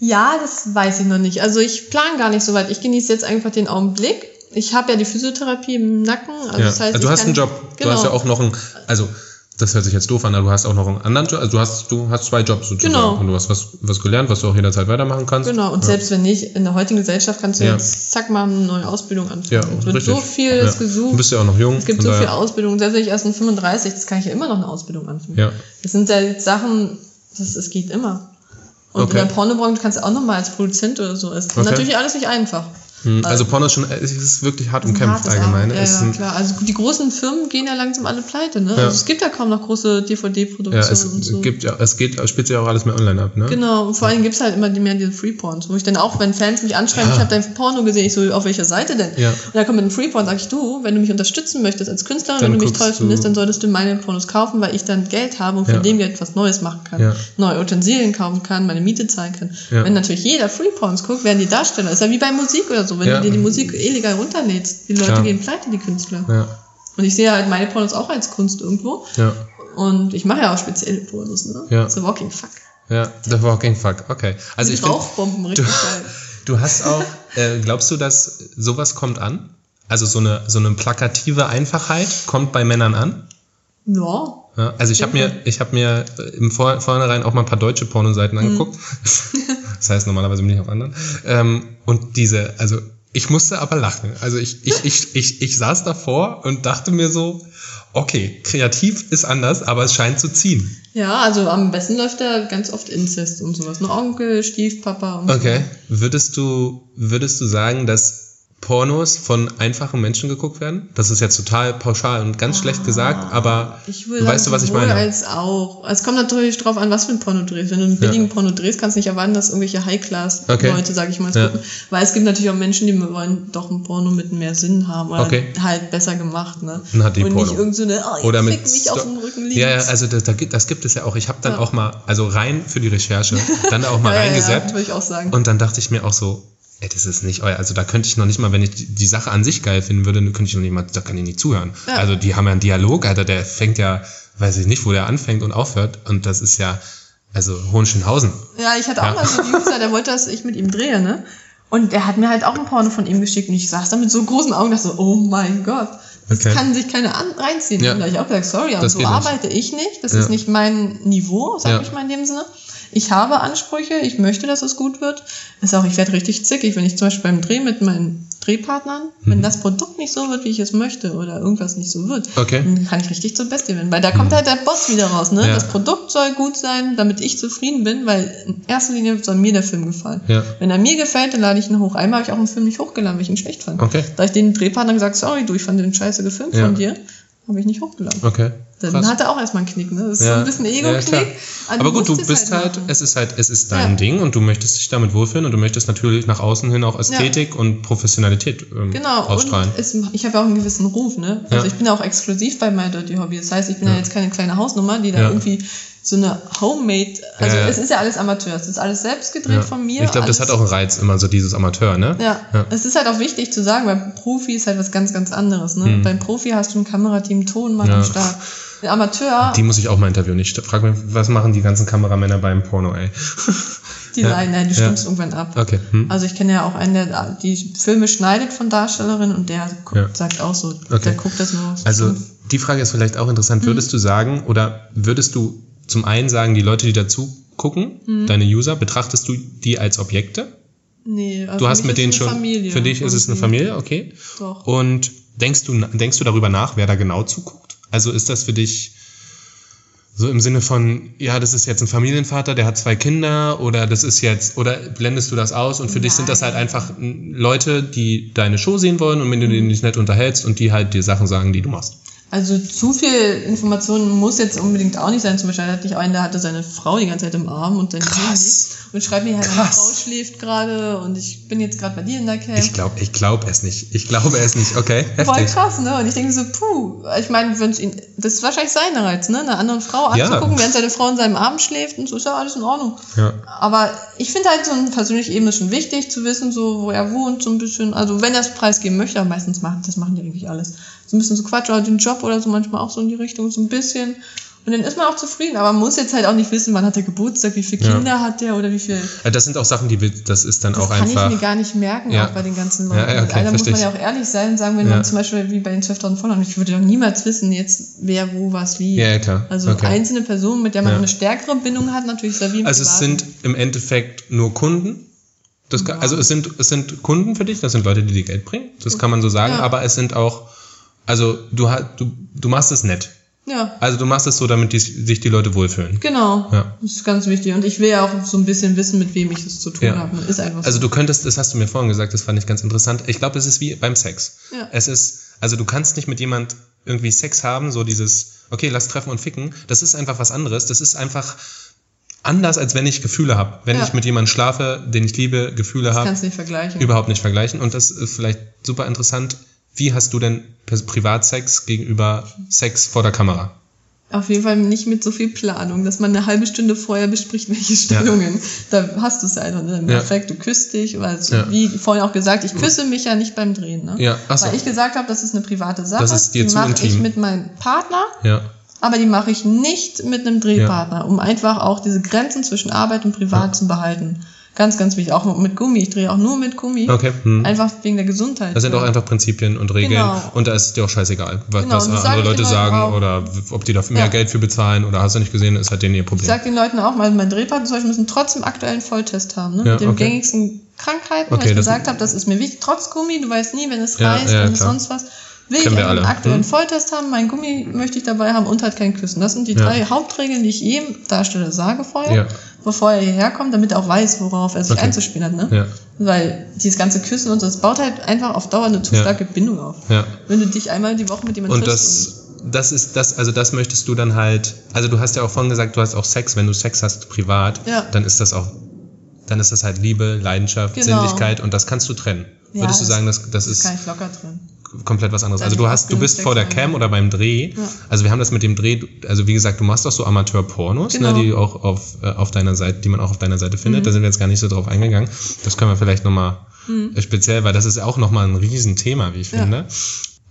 Ja, das weiß ich noch nicht. Also ich plane gar nicht so weit. Ich genieße jetzt einfach den Augenblick. Ich habe ja die Physiotherapie im Nacken. Also ja. das heißt, also du hast einen Job. Genau. Du hast ja auch noch einen, also das hört sich jetzt doof an, aber du hast auch noch einen anderen Job, also du hast, du hast zwei Jobs sozusagen. Genau. Und du hast was, was gelernt, was du auch jederzeit weitermachen kannst. Genau, und ja. selbst wenn nicht, in der heutigen Gesellschaft kannst du Ja. jetzt zack mal eine neue Ausbildung anfangen. Ja, es wird richtig. so viel ja. gesucht. Du bist ja auch noch jung. Es gibt so daher- viel Ausbildung, selbst wenn ich erst in 35, das kann ich ja immer noch eine Ausbildung anfangen. Ja. Das sind ja jetzt Sachen, das, es geht immer. Und Okay. in der Pornobranche kannst du auch nochmal als Produzent oder so. Es ist Okay. natürlich alles nicht einfach. Hm, Also Porno ist schon, es ist wirklich hart umkämpft allgemein. Ja, Es ja, klar. Also die großen Firmen gehen ja langsam alle pleite, ne? Ja. Also es gibt ja kaum noch große Ja, DVD-Produktionen es und so. gibt ja, es geht, spielt sich auch alles mehr online ab, ne? Genau, und vor allem gibt's halt immer die mehr diese Free-Porns, wo ich dann auch, wenn Fans mich anschreiben, Ja. ich habe dein Porno gesehen, ich so, auf welcher Seite denn? Ja. Und dann kommt mit einem Free-Porn, sag ich, du, wenn du mich unterstützen möchtest als Künstlerin, Dann wenn du mich toll findest, dann solltest du meine Pornos kaufen, weil ich dann Geld habe und von Ja. dem Geld was Neues machen kann. Ja. Neue Utensilien kaufen kann, meine Miete zahlen kann. Ja. Wenn natürlich jeder Free-Porns guckt, werden die Darsteller, ist ja wie bei Musik oder so, wenn Ja. du dir die Musik illegal runterlädst, die Leute Klar. gehen pleite, die Künstler. Ja, Und ich sehe halt meine Pornos auch als Kunst irgendwo. ja, Und ich mache ja auch spezielle Pornos, ne? Ja. So Walking Fuck. ja. The Walking Fuck, okay. Also die ich Rauchbomben, richtig geil. du hast auch, äh, glaubst du, dass sowas kommt an? Also so eine, so eine plakative Einfachheit kommt bei Männern an? Ja. Ja, also ich habe mir, ich habe mir äh, im Vor Vornherein auch mal ein paar deutsche Pornoseiten Mhm. angeguckt. das heißt, normalerweise bin ich auf anderen. Ähm, und diese, also ich musste aber lachen. Also ich, ich, ich, ich, ich saß davor und dachte mir so, okay, kreativ ist anders, aber es scheint zu ziehen. Ja, also am besten läuft da ganz oft Inzest und sowas. Ne? Onkel, Stiefpapa und Okay. Würdest du, würdest du sagen, dass Pornos von einfachen Menschen geguckt werden? Das ist jetzt total pauschal und ganz schlecht gesagt, aber. Ich will du weißt du, was ich meine? als auch. Es kommt natürlich drauf an, was für ein Porno drehst. Wenn du einen billigen Porno drehst, kannst du nicht erwarten, dass irgendwelche High-Class-Leute, Okay. sag ich mal, es Ja. gucken. Weil es gibt natürlich auch Menschen, die wollen doch ein Porno mit mehr Sinn haben oder Okay. halt besser gemacht. Ne? Dann hat die und Porno. nicht irgend so eine, oh, ich Oder mit mich auf den Rücken liegen. Ja, ja, also das, da gibt- das gibt es ja auch. Ich habe dann Ja. auch mal, also rein für die Recherche, dann da auch mal ja, ja, ja, würde ich auch sagen. Und dann dachte ich mir auch so, ey, das ist nicht euer, also da könnte ich noch nicht mal, wenn ich die, Sache an sich geil finden würde, dann könnte ich noch nicht mal, da kann ich nicht zuhören. Ja. Also die haben ja einen Dialog, Alter, der fängt ja, weiß ich nicht, wo der anfängt und aufhört. Und das ist ja, also Hohenschönhausen. Ja, ich hatte auch Ja. mal so einen User, der wollte, dass ich mit ihm drehe, ne? Und der hat mir halt auch ein Porno von ihm geschickt und ich saß da mit so großen Augen und dachte so, oh mein Gott, das Okay. kann sich keiner reinziehen. Ja. Und da hab ich auch gesagt, sorry, aber so arbeite ich nicht, das Ja. ist nicht mein Niveau, sag ich mal in dem Sinne. Ich habe Ansprüche, ich möchte, dass es gut wird. Ist auch, ich werde richtig zickig, wenn ich zum Beispiel beim Dreh mit meinen Drehpartnern, Mhm. wenn das Produkt nicht so wird, wie ich es möchte, oder irgendwas nicht so wird, Okay. dann kann ich richtig zur Bestie werden. Weil da kommt halt der Boss wieder raus, ne? Mhm. Ja. Das Produkt soll gut sein, damit ich zufrieden bin, weil in erster Linie soll mir der Film gefallen. Ja. Wenn er mir gefällt, dann lade ich ihn hoch. Einmal habe ich auch einen Film nicht hochgeladen, weil ich ihn schlecht fand. Okay. Da ich den Drehpartner gesagt, sorry, du, ich fand den scheiße gefilmt Ja. von dir, habe ich nicht hochgeladen. Okay. Dann Krass. hat er auch erstmal einen Knick, ne? Das ist so ein bisschen ja. Ego-Knick. Aber gut, du bist halt, machen. es ist halt, es ist dein Ja. Ding und du möchtest dich damit wohlfühlen und du möchtest natürlich nach außen hin auch Ästhetik und Professionalität ähm, Genau, ausstrahlen. und es, ich habe ja auch einen gewissen Ruf, ne? Also Ja. ich bin ja auch exklusiv bei My Dirty Hobby. Das heißt, ich bin ja, Ja. jetzt keine kleine Hausnummer, die da Ja. irgendwie so eine Homemade, also Ja, ja. es ist ja alles Amateur, es ist alles selbst gedreht Ja. von mir. Ich glaube, das hat auch einen Reiz, immer so dieses Amateur, ne? Ja, Ja. es ist halt auch wichtig zu sagen, weil Profi ist halt was ganz, ganz anderes. Ne? Mhm. Beim Profi hast du ein Kamerateam, Tonmann Ja. am Start. Der Amateur, Die muss ich auch mal interviewen. Ich frage mich, was machen die ganzen Kameramänner beim Porno, ey? die Ja. Leiden, ja, die Ja. stimmst irgendwann ab. Okay. Hm. Also ich kenne ja auch einen, der die Filme schneidet von Darstellerinnen und der guckt, Ja. sagt auch so, Okay. der guckt das nur. Also die Frage ist vielleicht auch interessant. Mhm. Würdest du sagen oder würdest du zum einen sagen, die Leute, die dazu gucken, Mhm. deine User, betrachtest du die als Objekte? nee, also Du für hast mit ist denen schon. Familie für dich ist es eine. Familie, okay. Doch. Und denkst du, denkst du darüber nach, wer da genau zuguckt? Also ist das für dich so im Sinne von, ja, das ist jetzt ein Familienvater, der hat zwei Kinder oder das ist jetzt, oder blendest du das aus und für dich sind das halt einfach Leute, die deine Show sehen wollen und mit denen du dich nett unterhältst und die halt dir Sachen sagen, die du machst. Also zu viel Information muss jetzt unbedingt auch nicht sein. Zum Beispiel hatte ich einen, der hatte seine Frau die ganze Zeit im Arm und sein Krass. Und schreibt mir halt, meine. Frau schläft gerade und ich bin jetzt gerade bei dir in der Camp. Ich glaube ich glaub es nicht. Ich glaube es nicht. Okay, Voll heftig. krass, ne? Und ich denke so, puh, ich meine, wenn ihn, das ist wahrscheinlich sein Reiz, ne? Einer anderen Frau Ja. anzugucken, während seine Frau in seinem Arm schläft und so ist ja alles in Ordnung. Ja. Aber ich finde halt so eine persönliche Ebene schon wichtig zu wissen, so wo er wohnt, so ein bisschen. Also wenn er es preisgeben möchte, aber meistens machen, das machen die eigentlich alles. So ein bisschen so Quatsch oder den Job oder so manchmal auch so in die Richtung, so ein bisschen. Und dann ist man auch zufrieden, aber man muss jetzt halt auch nicht wissen, wann hat er Geburtstag, wie viele Ja. Kinder hat der oder wie viel. Das sind auch Sachen, die das ist dann Das auch kann einfach. ich mir gar nicht merken, Ja. auch bei den ganzen Leuten. Ja, ja, okay, Und da muss man ja auch ehrlich sein und sagen, wenn Ja. man zum Beispiel wie bei den 12.000 Followern, ich würde doch niemals wissen, jetzt wer, wo, was, wie. Ja, ja, klar. Also Okay. einzelne Personen, mit der man Ja. eine stärkere Bindung hat, natürlich sehr wie Also es sind im Endeffekt nur Kunden. Das kann, Also es sind, es sind Kunden für dich, das sind Leute, die dir Geld bringen, das kann man so sagen, Ja. aber es sind auch, also du, du, du machst es nett. Ja, Also du machst es so, damit die, sich die Leute wohlfühlen. genau. Ja. Das ist ganz wichtig. Und ich will ja auch so ein bisschen wissen, mit wem ich es zu tun Ja. habe. Ist einfach Also so. du könntest, das hast du mir vorhin gesagt, das fand ich ganz interessant. Ich glaube, es ist wie beim Sex. Ja. Es ist, also du kannst nicht mit jemand irgendwie Sex haben, so dieses, okay, lass treffen und ficken. Das ist einfach was anderes. Das ist einfach anders, als wenn ich Gefühle habe. Wenn Ja. ich mit jemandem schlafe, den ich liebe, Gefühle Das habe. kannst du nicht vergleichen. überhaupt nicht vergleichen. Und das ist vielleicht super interessant. Wie hast du denn Privatsex gegenüber Sex vor der Kamera? Auf jeden Fall nicht mit so viel Planung, dass man eine halbe Stunde vorher bespricht, welche Stellungen. Da hast du es einfach. Ne? Ja. Perfekt, du küsst dich. Also, Ja. Wie vorhin auch gesagt, ich küsse mich ja nicht beim Drehen. Ne? Ja, ach so. Weil ich gesagt habe, das ist eine private Sache. Das ist dir die mache ich mit meinem Partner, Ja, aber die mache ich nicht mit einem Drehpartner, um einfach auch diese Grenzen zwischen Arbeit und Privat zu behalten. Ganz, ganz wichtig. Auch mit Gummi. Ich drehe auch nur mit Gummi. okay. Hm. Einfach wegen der Gesundheit. Das sind auch einfach Prinzipien und Regeln. Genau. Und da ist dir auch scheißegal, was, Genau, was andere ich Leute sagen auch. oder ob die dafür mehr Ja. Geld für bezahlen oder hast du nicht gesehen, ist halt denen ihr Ich Problem. sag den Leuten auch mal, mein Drehpartner zum Beispiel müssen trotzdem aktuellen Volltest haben, ne? Ja, mit den okay. gängigsten Krankheiten, Okay, weil ich gesagt habe, das ist mir wichtig. Trotz Gummi, du weißt nie, wenn es Ja, reißt, ja, wenn es sonst was. Will Kennen ich einen aktuellen Hm. Volltest haben, mein Gummi möchte ich dabei haben und halt kein Küssen. Das sind die Ja. drei Hauptregeln, die ich jedem Darsteller sage vorher, Ja. Bevor er hierher kommt, damit er auch weiß, worauf er sich Okay. einzuspielen hat. Ne? Ja, Weil dieses ganze Küssen und so, das baut halt einfach auf Dauer eine zu Ja. starke Bindung auf. ja. Wenn du dich einmal die Woche mit jemandem Und triffst. das, das ist das, also das möchtest du dann halt, also du hast ja auch vorhin gesagt, du hast auch Sex, wenn du Sex hast privat, Ja. dann ist das auch, dann ist das halt Liebe, Leidenschaft, Genau. Sinnlichkeit und das kannst du trennen. Ja, Würdest du sagen, das, das das ist kann ich locker drin. Komplett was anderes. Also du hast, du bist vor der Cam oder beim Dreh. Ja. Also wir haben das mit dem Dreh, also wie gesagt, du machst auch so Amateur-Pornos, Genau. ne, die auch auf, äh, auf deiner Seite, die man auch auf deiner Seite findet. Mhm. Da sind wir jetzt gar nicht so drauf eingegangen. Das können wir vielleicht nochmal Mhm. äh, speziell, weil das ist ja auch nochmal ein Riesenthema, wie ich Ja. finde.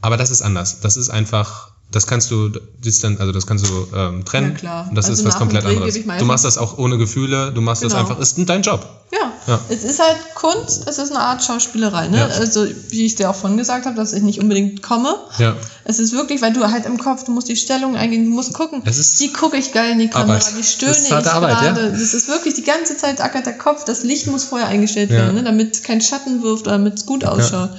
Aber das ist anders. Das ist einfach, das kannst du, das dann, also das kannst du ähm, trennen. Ja, klar. Und das Also ist was komplett anderes. Du machst das auch ohne Gefühle, du machst das Genau. einfach, ist dein Job. Ja. Ja. es ist halt Kunst, es ist eine Art Schauspielerei. Ne? Ja. Also, wie ich dir auch vorhin gesagt habe, dass ich nicht unbedingt komme. Ja. Es ist wirklich, weil du halt im Kopf, du musst die Stellung eingehen, du musst gucken, Es ist wie gucke ich geil in die Kamera, Arbeit. wie stöhne Das ist ich Arbeit, ja. gerade. Das ist wirklich die ganze Zeit ackert der Kopf, das Licht muss vorher eingestellt werden, ne? damit kein Schatten wirft oder damit es gut ausschaut.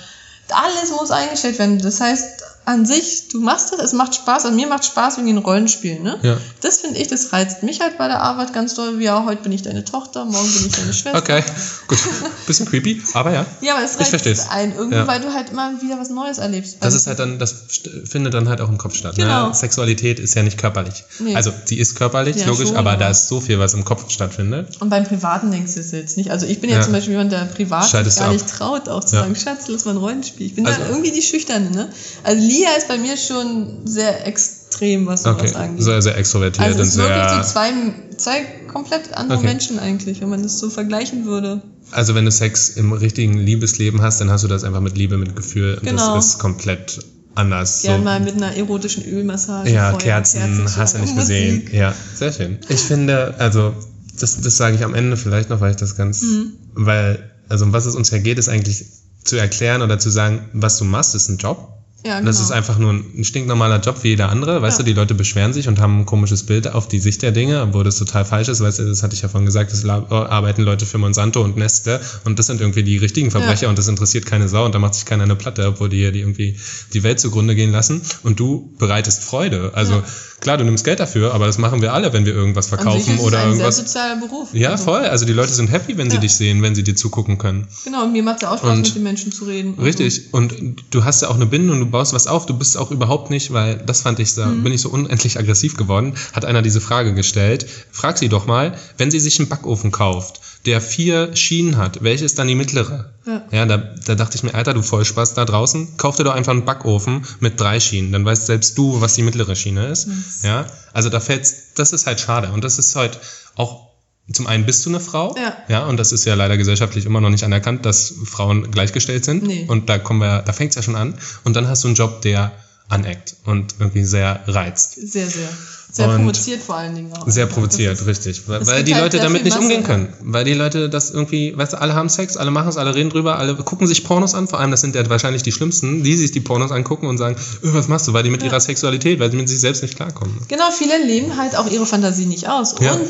Alles muss eingestellt werden. Das heißt, an sich, du machst das, es macht Spaß, an mir macht Spaß wegen den Rollenspielen. Ne? Ja. Das finde ich, das reizt mich halt bei der Arbeit ganz doll. Wie ja, heute bin ich deine Tochter, morgen bin ich deine Schwester. Okay, gut. Bisschen creepy, aber ja. Ja, aber es Ich reizt versteh's. ein, irgendwie, Ja. weil du halt immer wieder was Neues erlebst. Das ist halt dann, das findet dann halt auch im Kopf statt. Genau. Ne? Sexualität ist ja nicht körperlich. Nee. Also sie ist körperlich, Ja, logisch, schon, aber da ist so viel, was im Kopf stattfindet. Und beim Privaten denkst du es jetzt nicht. Also ich bin ja, zum Beispiel jemand, der privat Schaltest gar nicht traut, auch zu sagen, Schatz, lass mal ein Rollenspiel. Ich bin Also- da irgendwie die Schüchterne, ne? Also Lia ist bei mir schon sehr extrem, was sowas Okay, angeht. sehr, sehr extrovertiert also und es ist wirklich so zwei, zwei komplett andere Okay. Menschen eigentlich, wenn man das so vergleichen würde. Also wenn du Sex im richtigen Liebesleben hast, dann hast du das einfach mit Liebe, mit Gefühl. Und Genau. das ist komplett anders. Gern so. mal mit einer erotischen Ölmassage. Ja, Feuer, Kerzen, Kerzenschein hast du nicht gesehen. Musik. Ja, sehr schön. Ich finde, also, das, das sage ich am Ende vielleicht noch, weil ich das ganz, Mhm. weil, also um was es uns ja geht, ist eigentlich zu erklären oder zu sagen, was du machst, ist ein Job. Ja, Das genau. ist einfach nur ein stinknormaler Job wie jeder andere. Weißt Ja. du, die Leute beschweren sich und haben ein komisches Bild auf die Sicht der Dinge, obwohl das total falsch ist. Weißt du, das hatte ich ja vorhin gesagt, es la- arbeiten Leute für Monsanto und Nestle und das sind irgendwie die richtigen Verbrecher Ja. und das interessiert keine Sau und da macht sich keiner eine Platte, obwohl die hier die irgendwie die Welt zugrunde gehen lassen und du bereitest Freude. Also. Klar, du nimmst Geld dafür, aber das machen wir alle, wenn wir irgendwas verkaufen oder ein irgendwas. sehr sozialer Beruf. Ja, Also, voll. Also die Leute sind happy, wenn sie Ja. dich sehen, wenn sie dir zugucken können. Genau, und mir macht es ja auch Spaß, Und- mit den Menschen zu reden. Also, Richtig. Und du hast ja auch eine Bindung, du baust was auf, du bist auch überhaupt nicht, weil das fand ich, da Mhm. bin ich so unendlich aggressiv geworden, hat einer diese Frage gestellt. Frag sie doch mal, wenn sie sich einen Backofen kauft, der vier Schienen hat, welche ist dann die mittlere? Ja. Ja, da, da dachte ich mir, Alter, du Vollspaß da draußen, kauf dir doch einfach einen Backofen mit drei Schienen, dann weißt selbst du, was die mittlere Schiene ist. Ja, also da fällt's, das ist halt schade und das ist halt auch zum einen bist du eine Frau, Ja. ja, und das ist ja leider gesellschaftlich immer noch nicht anerkannt, dass Frauen gleichgestellt sind. Nee. Und da kommen wir, da fängt's ja schon an. Und dann hast du einen Job, der aneckt und irgendwie sehr reizt. Sehr, sehr. Sehr Und provoziert vor allen Dingen auch. Sehr provoziert, richtig. Weil, weil die halt Leute damit nicht Masse. umgehen können. Weil die Leute das irgendwie, weißt du, alle haben Sex, alle machen es, alle reden drüber, alle gucken sich Pornos an. Vor allem, das sind ja wahrscheinlich die Schlimmsten, die sich die Pornos angucken und sagen, "Öh, was machst du? Weil die mit ihrer Sexualität, weil sie mit sich selbst nicht klarkommen. Genau, viele leben halt auch ihre Fantasie nicht aus Ja. und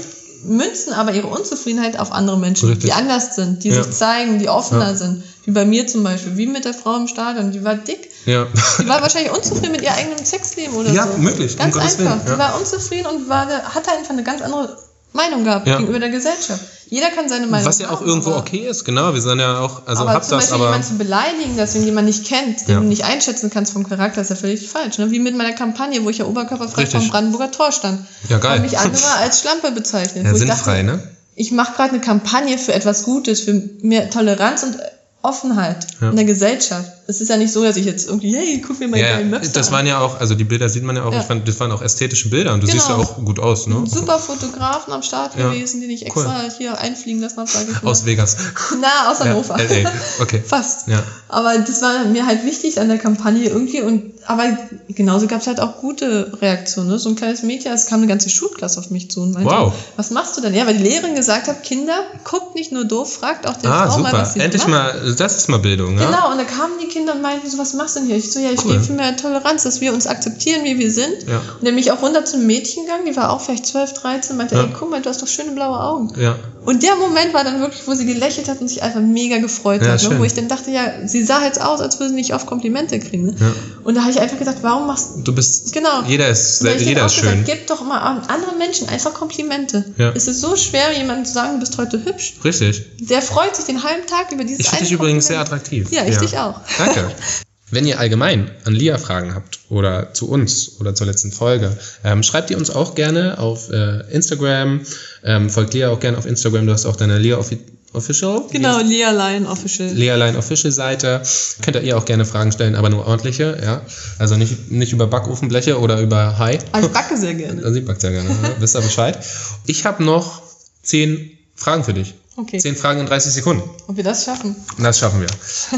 münzen aber ihre Unzufriedenheit auf andere Menschen, Richtig. die anders sind, die Ja. sich zeigen, die offener Ja. sind. Wie bei mir zum Beispiel, wie mit der Frau im Stadion, die war dick. Ja. Die war wahrscheinlich unzufrieden mit ihrem eigenen Sexleben oder Ja, so. möglich, um Ganz Gottes einfach. Willen, ja. Die war unzufrieden und war, hatte einfach eine ganz andere Meinung gehabt Ja. gegenüber der Gesellschaft. Jeder kann seine Meinung Was ja auch haben, irgendwo okay ist, genau. Wir sind ja auch, also aber hab zum das, Beispiel aber. jemanden zu beleidigen, dass du jemanden nicht kennt, den Ja. du nicht einschätzen kannst vom Charakter, ist ja völlig falsch. Ne? Wie mit meiner Kampagne, wo ich ja oberkörperfrei vom Brandenburger Tor stand. Ja, geil. Haben mich andere als Schlampe bezeichnet. Ja, sinnfrei, dachte, ne? Ich mache gerade eine Kampagne für etwas Gutes, für mehr Toleranz und Offenheit Ja. in der Gesellschaft. Es ist ja nicht so, dass ich jetzt irgendwie, hey, guck mir mal Ja, geilen Möpse das waren ja auch, also die Bilder sieht man ja auch, Ja. ich fand, das waren auch ästhetische Bilder und du Genau. siehst ja auch gut aus, ne? Super Fotografen am Start Ja. gewesen, die ich extra hier einfliegen lassen habe, mal. Aus Vegas. Na, aus Ja, Hannover. LA. Okay. Fast. Ja. Aber das war mir halt wichtig an der Kampagne irgendwie und aber genauso gab es halt auch gute Reaktionen. Ne? So ein kleines Mädchen, es kam eine ganze Schulklasse auf mich zu und meinte, Wow. was machst du denn? Ja, weil die Lehrerin gesagt hat, Kinder, guckt nicht nur doof, fragt auch der Ah, Frau mal, super. was sie Endlich macht. mal, das ist mal Bildung, ja? Genau, und da kamen die Kinder meinten so, was machst du denn hier? Ich so, ja, ich Cool. stehe für mehr Toleranz, dass wir uns akzeptieren, wie wir sind. Ja. Und der mich auch runter zum Mädchen gegangen, die war auch vielleicht 12, 13, meinte, Ja. ey, guck mal, du hast doch schöne blaue Augen. Ja. Und der Moment war dann wirklich, wo sie gelächelt hat und sich einfach mega gefreut Ja, hat. Ne? Wo ich dann dachte, ja, sie sah jetzt aus, als würde sie nicht oft Komplimente kriegen. Ne? Ja. Und da habe ich einfach gedacht, warum machst Du bist, Genau. jeder ist, jeder ist schön. Gesagt, gib doch mal an andere Menschen einfach Komplimente. Ja. Es ist so schwer, jemandem zu sagen, du bist heute hübsch. Richtig. Der freut sich den halben Tag über dieses Ich finde dich übrigens sehr attraktiv. Ja, ich dich auch. Danke. Wenn ihr allgemein an Lia Fragen habt oder zu uns oder zur letzten Folge, ähm, schreibt ihr uns auch gerne auf äh, Instagram. Ähm, folgt Lia auch gerne auf Instagram. Du hast auch deine Lia Offi Official. Genau, Lia Lion Official. Lea Line Official Seite. Könnt ihr ihr auch gerne Fragen stellen, aber nur ordentliche, ja. Also nicht, nicht über Backofenbleche oder über Hi. Aber ich backe sehr gerne. Also ich backt ja gerne, ne? wisst ihr Bescheid. Ich habe noch zehn Fragen für dich. Okay. Zehn Fragen in 30 Sekunden. Ob wir das schaffen? Das schaffen wir.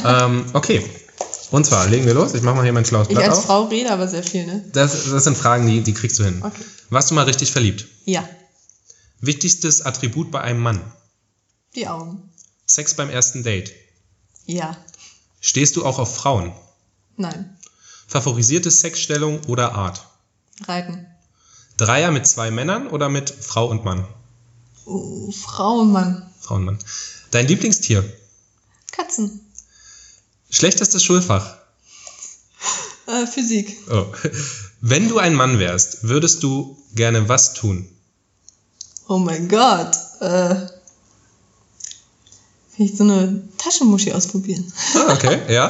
ähm, okay. Und zwar, legen wir los. Ich mache mal hier mein schlaues Ich Blatt als auf. Frau rede aber sehr viel, ne? Das, das sind Fragen, die, die kriegst du hin. Okay. Warst du mal richtig verliebt? Ja, Wichtigstes Attribut bei einem Mann? die Augen. Sex beim ersten Date? Ja, Stehst du auch auf Frauen? nein. Favorisierte Sexstellung oder Art? Reiten. Dreier mit zwei Männern oder mit Frau und Mann? Oh, Frau und Mann. Frau und Mann. Dein Lieblingstier? Katzen. Schlechtestes Schulfach? Äh, Physik. Oh. Wenn du ein Mann wärst, würdest du gerne was tun? Oh mein Gott. Äh, vielleicht so eine Taschenmuschi ausprobieren. Ah, okay, ja.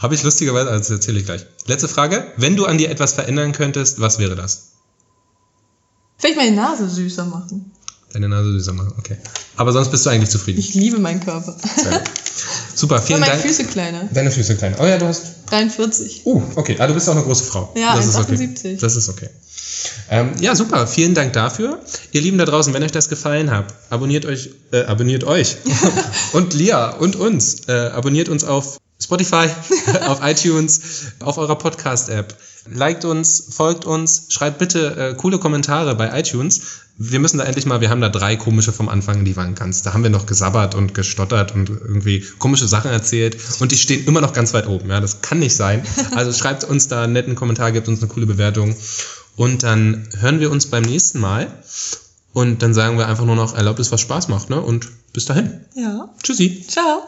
Habe ich lustigerweise, also das erzähle ich gleich. Letzte Frage. Wenn du an dir etwas verändern könntest, was wäre das? Vielleicht meine Nase süßer machen. Deine Nase süßer machen, okay. Aber sonst bist du eigentlich zufrieden. Ich liebe meinen Körper. Super, vielen meine Dank. Füße kleiner. Deine Füße klein. Oh ja, du hast 43. Uh, okay. Ah, du bist auch eine große Frau. Ja, das ist okay. 1,78. Das ist okay. Ähm, ja, super. Vielen Dank dafür. Ihr Lieben da draußen, wenn euch das gefallen hat, abonniert euch, äh, abonniert euch und Lia und uns. Äh, abonniert uns auf Spotify, auf iTunes, auf eurer Podcast-App. Liked uns, folgt uns, schreibt bitte äh, coole Kommentare bei iTunes. Wir müssen da endlich mal, wir haben da drei komische vom Anfang, die waren ganz, da haben wir noch gesabbert und gestottert und irgendwie komische Sachen erzählt und die stehen immer noch ganz weit oben. Ja, das kann nicht sein. Also schreibt uns da einen netten Kommentar, gebt uns eine coole Bewertung und dann hören wir uns beim nächsten Mal und dann sagen wir einfach nur noch, erlaubt es, was Spaß macht, ne? Und bis dahin. Ja. Tschüssi. Ciao.